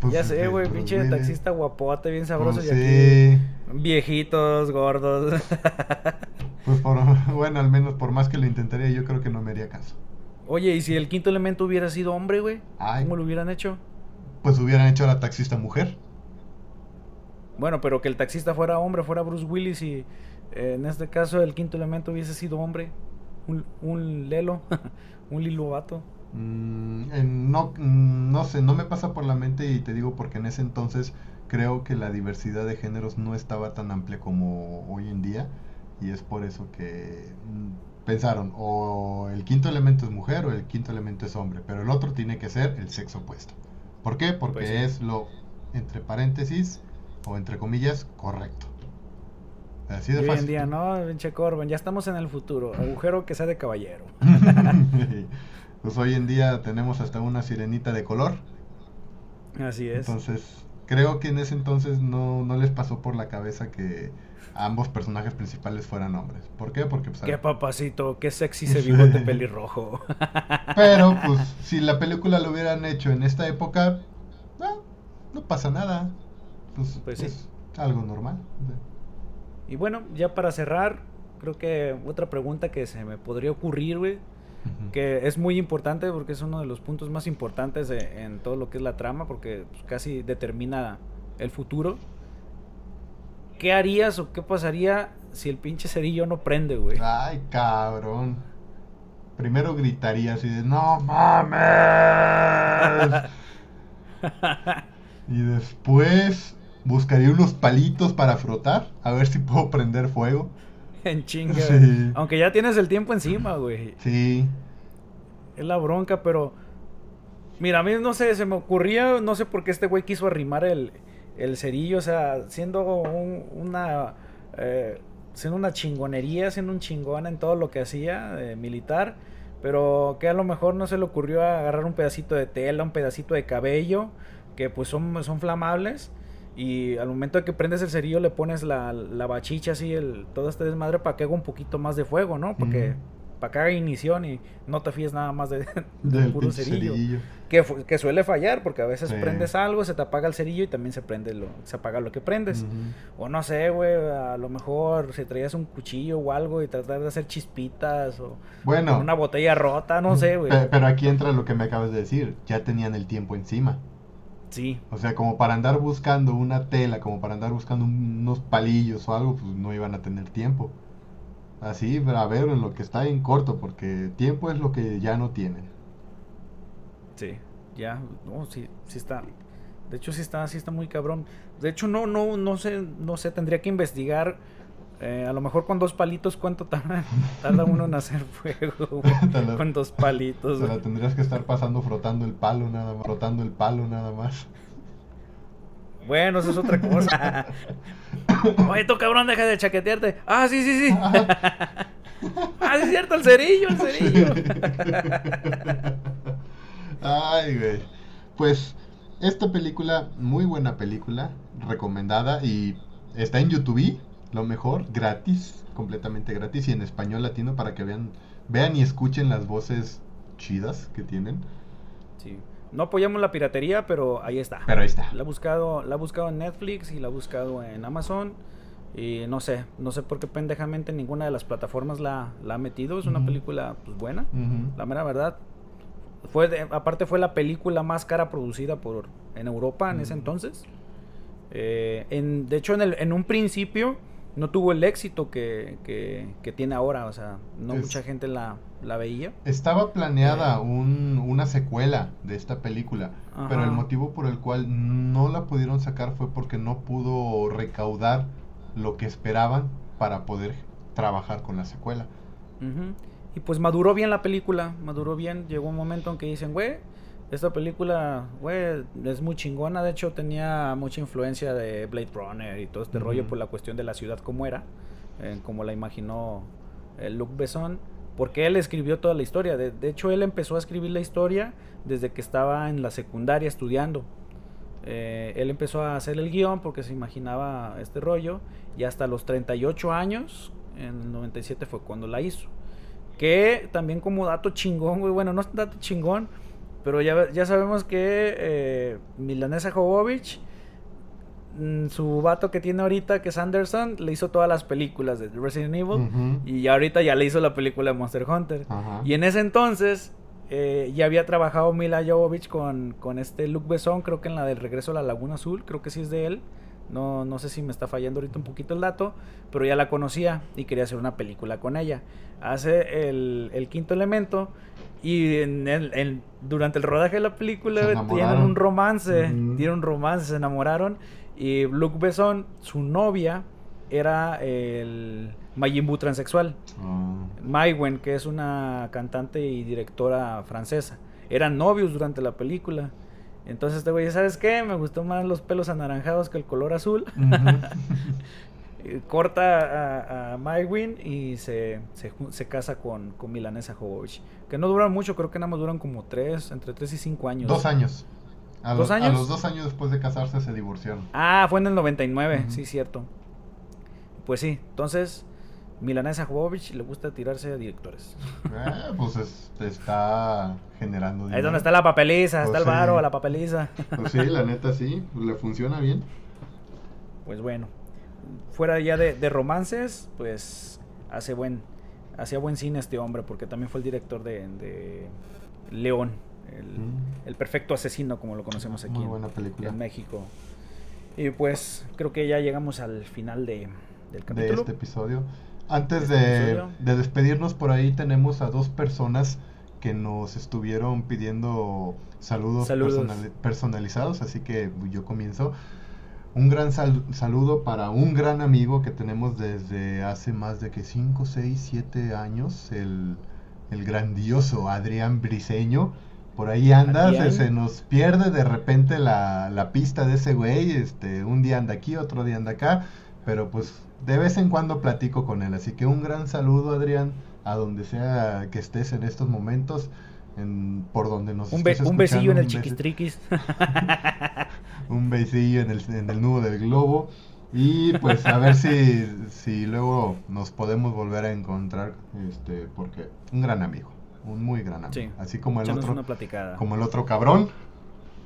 S2: pues,
S1: ya sé, güey.
S2: Bruce
S1: Pinche
S2: Willis.
S1: taxista guapote, bien sabroso.
S2: Pues
S1: y aquí,
S2: sí.
S1: viejitos, gordos.
S2: Pues por, bueno, al menos por más que lo intentaría, yo creo que no me haría caso.
S1: Oye, ¿y si el quinto elemento hubiera sido hombre, güey? ¿Cómo lo hubieran hecho?
S2: Pues hubieran hecho a la taxista mujer.
S1: Bueno, pero que el taxista fuera hombre, fuera Bruce Willis y eh, en este caso el quinto elemento hubiese sido hombre. Un, un lelo, un lilo vato.
S2: Mm, no, mm, no sé, no me pasa por la mente y te digo porque en ese entonces creo que la diversidad de géneros no estaba tan amplia como hoy en día y es por eso que mm, pensaron o el quinto elemento es mujer o el quinto elemento es hombre, pero el otro tiene que ser el sexo opuesto. ¿Por qué? Porque
S1: Pues sí.
S2: es lo, entre paréntesis o entre comillas, correcto. Así de
S1: hoy
S2: fácil.
S1: en día, no, pinche Corban, ya estamos en el futuro. Agujero que sea de caballero.
S2: pues hoy en día tenemos hasta una sirenita de color.
S1: Así es.
S2: Entonces, creo que en ese entonces no, no les pasó por la cabeza que ambos personajes principales fueran hombres. ¿Por qué? Porque pues,
S1: Qué papacito, qué sexy ese bigote pelirrojo.
S2: Pero pues si la película lo hubieran hecho en esta época, no, no pasa nada. Pues,
S1: Pues sí.
S2: es algo normal.
S1: y bueno, ya para cerrar, creo que otra pregunta que se me podría ocurrir, güey, Que es muy importante porque es uno de los puntos más importantes de- en todo lo que es la trama porque pues, casi determina el futuro. ¿Qué harías o qué pasaría si el pinche cerillo no prende, güey?
S2: Ay, cabrón. Primero gritaría así de ¡No mames! y después buscaría unos palitos para frotar, a ver si puedo prender fuego.
S1: en chinga.
S2: Sí.
S1: Aunque ya tienes el tiempo encima, güey.
S2: Sí.
S1: Es la bronca, pero. Mira, a mí no sé, se me ocurría, no sé por qué este güey quiso arrimar el, el cerillo, o sea, siendo un- una. eh, siendo una chingonería, siendo un chingón en todo lo que hacía eh, militar, pero que a lo mejor no se le ocurrió agarrar un pedacito de tela, un pedacito de cabello, que pues son, son flamables. Y al momento de que prendes el cerillo le pones la, la bachicha así, el, todo este desmadre para que haga un poquito más de fuego, ¿no? Porque para que haga ignición y no te fíes nada más de, puro cerillo.
S2: cerillo.
S1: Que, que suele fallar porque a veces
S2: Sí.
S1: prendes algo, se te apaga el cerillo y también se prende lo, se apaga lo que prendes. O no sé, güey, a lo mejor si traías un cuchillo o algo y tratar de hacer chispitas o
S2: Bueno,
S1: una botella rota, no sé, güey.
S2: pe- pero aquí entra lo que me acabas de decir. Ya tenían el tiempo encima.
S1: Sí,
S2: O sea, como para andar buscando una tela, como para andar buscando un- unos palillos o algo, pues no iban a tener tiempo. Así, a ver, en lo que está en corto, porque tiempo es lo que ya no tienen.
S1: sí, ya, no, sí, sí está. De hecho, sí está, sí está muy cabrón. De hecho, no, no, no sé, no sé, tendría que investigar. Eh, a lo mejor con dos palitos, ¿cuánto tarda, tarda uno en hacer fuego?
S2: Te
S1: con dos palitos.
S2: Se la tendrías que estar pasando frotando el palo nada más, frotando el palo nada más.
S1: Bueno, eso es otra cosa. Oye, tú cabrón, deja de chaquetearte. Ah, sí, sí, sí. ah, sí, es cierto, el cerillo, el cerillo.
S2: Ay, güey. Pues esta película, muy buena película, recomendada y está en YouTube, lo mejor, gratis, completamente gratis y en español latino para que vean, vean y escuchen las voces chidas que tienen.
S1: Sí. No apoyamos la piratería, pero ahí está.
S2: Pero ahí está.
S1: La he buscado, la he buscado en Netflix y la he buscado en Amazon. Y no sé, no sé por qué pendejamente ninguna de las plataformas la, la ha metido. Es una película pues buena, la mera verdad. Fue de- aparte fue la película más cara producida por en Europa en ese entonces. Eh, en, de hecho, en, el, en un principio no tuvo el éxito que, que, que tiene ahora. O sea, no
S2: Es-
S1: mucha gente la, la veía.
S2: Estaba planeada un- una secuela de esta película,
S1: Ajá.
S2: pero el motivo por el cual no la pudieron sacar fue porque no pudo recaudar lo que esperaban para poder trabajar con la secuela.
S1: Y pues maduró bien la película, maduró bien. Llegó un momento en que dicen, güey, esta película, güey, es muy chingona. De hecho, tenía mucha influencia de Blade Runner y todo este rollo por la cuestión de la ciudad como era, eh, como la imaginó eh, Luc Besson. Porque él escribió toda la historia. De, de hecho, él empezó a escribir la historia desde que estaba en la secundaria estudiando. Eh, él empezó a hacer el guion porque se imaginaba este rollo. Y hasta los 38 años, en el 97 fue cuando la hizo. Que también como dato chingón, güey. Bueno, no es dato chingón. Pero ya, ya sabemos que eh, Milanesa Jovovich, mm, su vato que tiene ahorita, que es Anderson, le hizo todas las películas de Resident Evil.
S2: Ujú.
S1: Y ahorita ya le hizo la película de Monster Hunter. Y en ese entonces eh, ya había trabajado Mila Jovovich con, con este Luc Besson, creo que en la del Regreso a la Laguna Azul, creo que sí es de él. No, no sé si me está fallando ahorita un poquito el dato, pero ya la conocía y quería hacer una película con ella. Hace el, el quinto elemento y en el- en- durante el rodaje de la película tienen un romance, tienen un romance, se enamoraron y Luc Besson, su novia, era el Majin Buu transexual. Maïwen, que es una cantante y directora francesa. Eran novios durante la película. Entonces este güey, ¿sabes qué? Me gustó más los pelos anaranjados que el color azul. Corta a, a y se, se, se casa con, con Milanesa Jovovich. Que no duran mucho, creo que nada más duran como tres, entre tres y cinco años.
S2: Dos años. A
S1: ¿Dos
S2: los, a
S1: años?
S2: los dos años después de casarse se divorciaron.
S1: Ah, fue en el 99,
S2: Ujú.
S1: sí, cierto. Pues sí, entonces Milanesa Jovovich le gusta tirarse a directores.
S2: Eh, pues es- está generando
S1: Ahí es
S2: dinero.
S1: donde está la papeliza,
S2: Pues
S1: está el
S2: sí.
S1: varo, la papeliza.
S2: Pues sí, la neta sí, le funciona bien.
S1: Pues bueno, fuera ya de, de romances, pues hace buen, hacía buen cine este hombre, porque también fue el director de, de León, el,
S2: Mm.
S1: el perfecto asesino, como lo conocemos aquí
S2: Muy
S1: en-
S2: buena película.
S1: en México. Y pues creo que ya llegamos al final de, del
S2: de
S1: capítulo.
S2: este episodio. Antes
S1: Este
S2: de,
S1: episodio.
S2: de despedirnos por ahí tenemos a dos personas que nos estuvieron pidiendo saludos,
S1: Saludos.
S2: personali- personalizados, así que yo comienzo. Un gran sal- saludo para un gran amigo que tenemos desde hace más de que 5, 6, 7 años, el, el grandioso Adrián Briseño. Por ahí anda, se, nos pierde de repente la, la pista de ese güey. Este, un día anda aquí, otro día anda acá. Pero pues de vez en cuando platico con él. Así que un gran saludo, Adrián, a donde sea que estés en estos momentos. En, por donde nos
S1: un, be- un besillo en el chiquistriquis.
S2: un besillo en el, en el nudo del globo. Y pues a ver si, si luego nos podemos volver a encontrar. Este, porque un gran amigo. Un muy gran amigo.
S1: Sí,
S2: Así como el otro. Como el otro cabrón.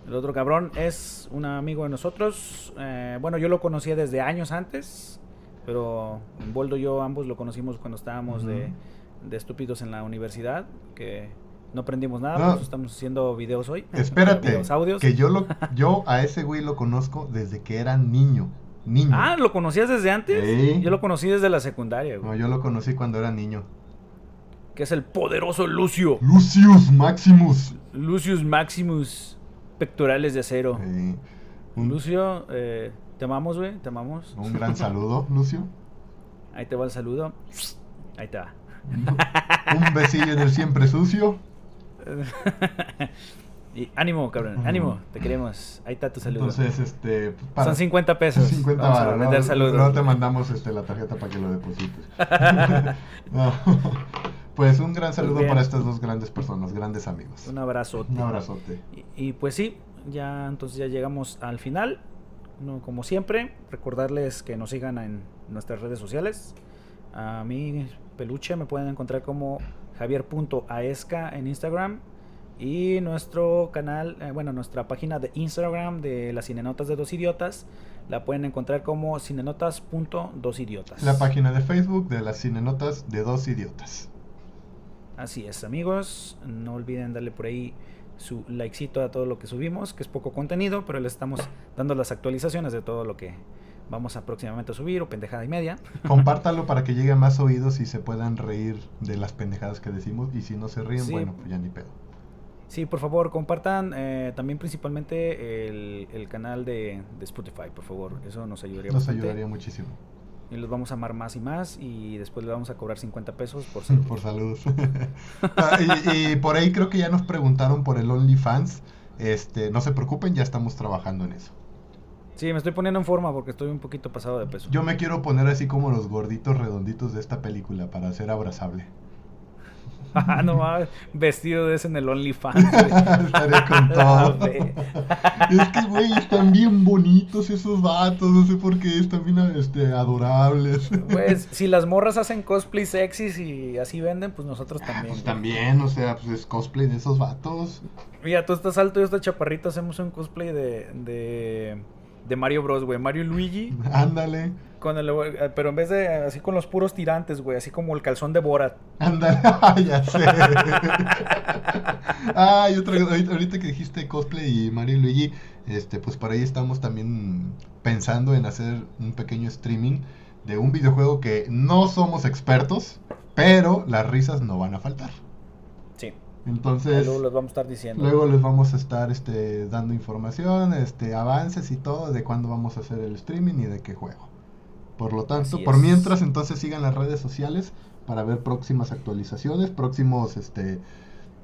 S1: El otro cabrón es un amigo de nosotros. eh, bueno, yo lo conocía desde años antes, pero Boldo y yo ambos lo conocimos cuando estábamos de, de estúpidos en la universidad, que no aprendimos nada,
S2: No.
S1: por eso estamos haciendo videos hoy.
S2: Espérate.
S1: videos, audios.
S2: Que yo lo, yo a ese güey lo conozco desde que era niño. Niño.
S1: Ah, ¿lo conocías desde antes?
S2: Sí.
S1: Yo lo conocí desde la secundaria, güey,
S2: No, yo lo conocí cuando era niño.
S1: que es el poderoso Lucio.
S2: Lucius Maximus.
S1: Lucius Maximus, pectorales de acero.
S2: Un,
S1: Lucio, eh, te amamos, güey, te amamos.
S2: un gran saludo, Lucio.
S1: Ahí te va el saludo. Ahí te va.
S2: Un besillo en el siempre sucio.
S1: y ánimo, cabrón, ánimo, te queremos. Ahí está tu saludo.
S2: Entonces, este. para-
S1: Son 50 pesos.
S2: 50
S1: Vamos a
S2: varos,
S1: vender
S2: ¿no?
S1: saludos.
S2: Luego te mandamos este, la tarjeta para que lo deposites. No. Pues un gran saludo
S1: bien.
S2: para estas dos grandes personas, grandes amigos.
S1: Un abrazote.
S2: Un abrazote.
S1: Y, y pues sí, ya entonces ya llegamos al final. No, como siempre, recordarles que nos sigan en nuestras redes sociales. A mí, Peluche, me pueden encontrar como javier.aesca en Instagram. Y nuestro canal, eh, bueno, nuestra página de Instagram de las Cinenotas de Dos Idiotas, la pueden encontrar como cinenotas.dosidiotas.
S2: La página de Facebook de las cinenotas de dos idiotas.
S1: Así es, amigos. No olviden darle por ahí su likecito a todo lo que subimos, que es poco contenido, pero les estamos dando las actualizaciones de todo lo que vamos a próximamente a subir o pendejada y media.
S2: Compártalo para que llegue a más oídos y se puedan reír de las pendejadas que decimos. Y si no se ríen,
S1: Sí.
S2: bueno, pues ya ni pedo.
S1: Sí, por favor, compartan eh, también principalmente el, el canal de, de Spotify, por favor. Eso nos ayudaría
S2: Nos
S1: bastante.
S2: ayudaría muchísimo.
S1: Y los vamos a amar más y más y después les vamos a cobrar 50 pesos por salud.
S2: Por salud. Ah, y, y por ahí creo que ya nos preguntaron por el OnlyFans. Este, no se preocupen, ya estamos trabajando en eso.
S1: Sí, me estoy poniendo en forma porque estoy un poquito pasado de peso.
S2: Yo me quiero poner así como los gorditos redonditos de esta película para ser abrazable.
S1: Ah, no mames, vestido de ese en el OnlyFans.
S2: Estaría con todo. Es que, güey, están bien bonitos esos vatos. No sé por qué, están bien este, adorables.
S1: Pues si las morras hacen cosplay sexys y así venden, pues nosotros también.
S2: Pues
S1: güey.
S2: también, o sea, pues es cosplay de esos vatos.
S1: Mira, tú estás alto y yo estoy chaparrito, hacemos un cosplay de, de, de Mario Bros, güey. Mario y Luigi,
S2: Ándale,
S1: con el, eh, pero en vez de así con los puros tirantes, güey, así como el calzón de Borat.
S2: ándale, ya sé. Ay, otra ahorita, ahorita que dijiste cosplay y Mario y Luigi, este, pues por ahí estamos también pensando en hacer un pequeño streaming de un videojuego que no somos expertos, pero las risas no van a faltar. Entonces,
S1: Luego les vamos a estar diciendo.
S2: Luego les vamos a estar este, dando información, este, avances y todo de cuándo vamos a hacer el streaming y de qué juego. Por lo tanto,
S1: Así
S2: por
S1: es.
S2: mientras, entonces sigan las redes sociales para ver próximas actualizaciones, próximos, este,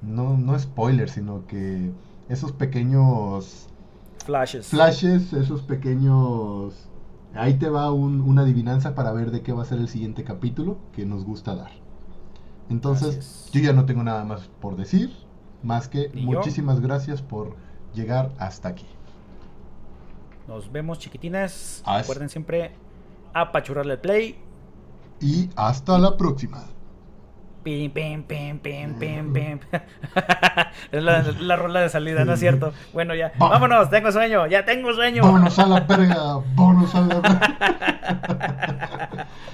S2: no, no spoilers, sino que esos pequeños
S1: Flashes.
S2: flashes, esos pequeños... Ahí te va un- una adivinanza para ver de qué va a ser el siguiente capítulo que nos gusta dar. Entonces, yo ya no tengo nada más por decir, más que
S1: yo.
S2: muchísimas gracias por llegar hasta aquí.
S1: Nos vemos, chiquitines.
S2: Hasta-
S1: Recuerden siempre apachurrarle el play.
S2: Y hasta la próxima.
S1: Pim, pim, pim, pim, pim, pim. es la, la rola de salida, ¿no es cierto? Bueno, ya.
S2: Va-
S1: Vámonos, tengo sueño, ya tengo sueño.
S2: Vámonos a la verga, vámonos a la verga.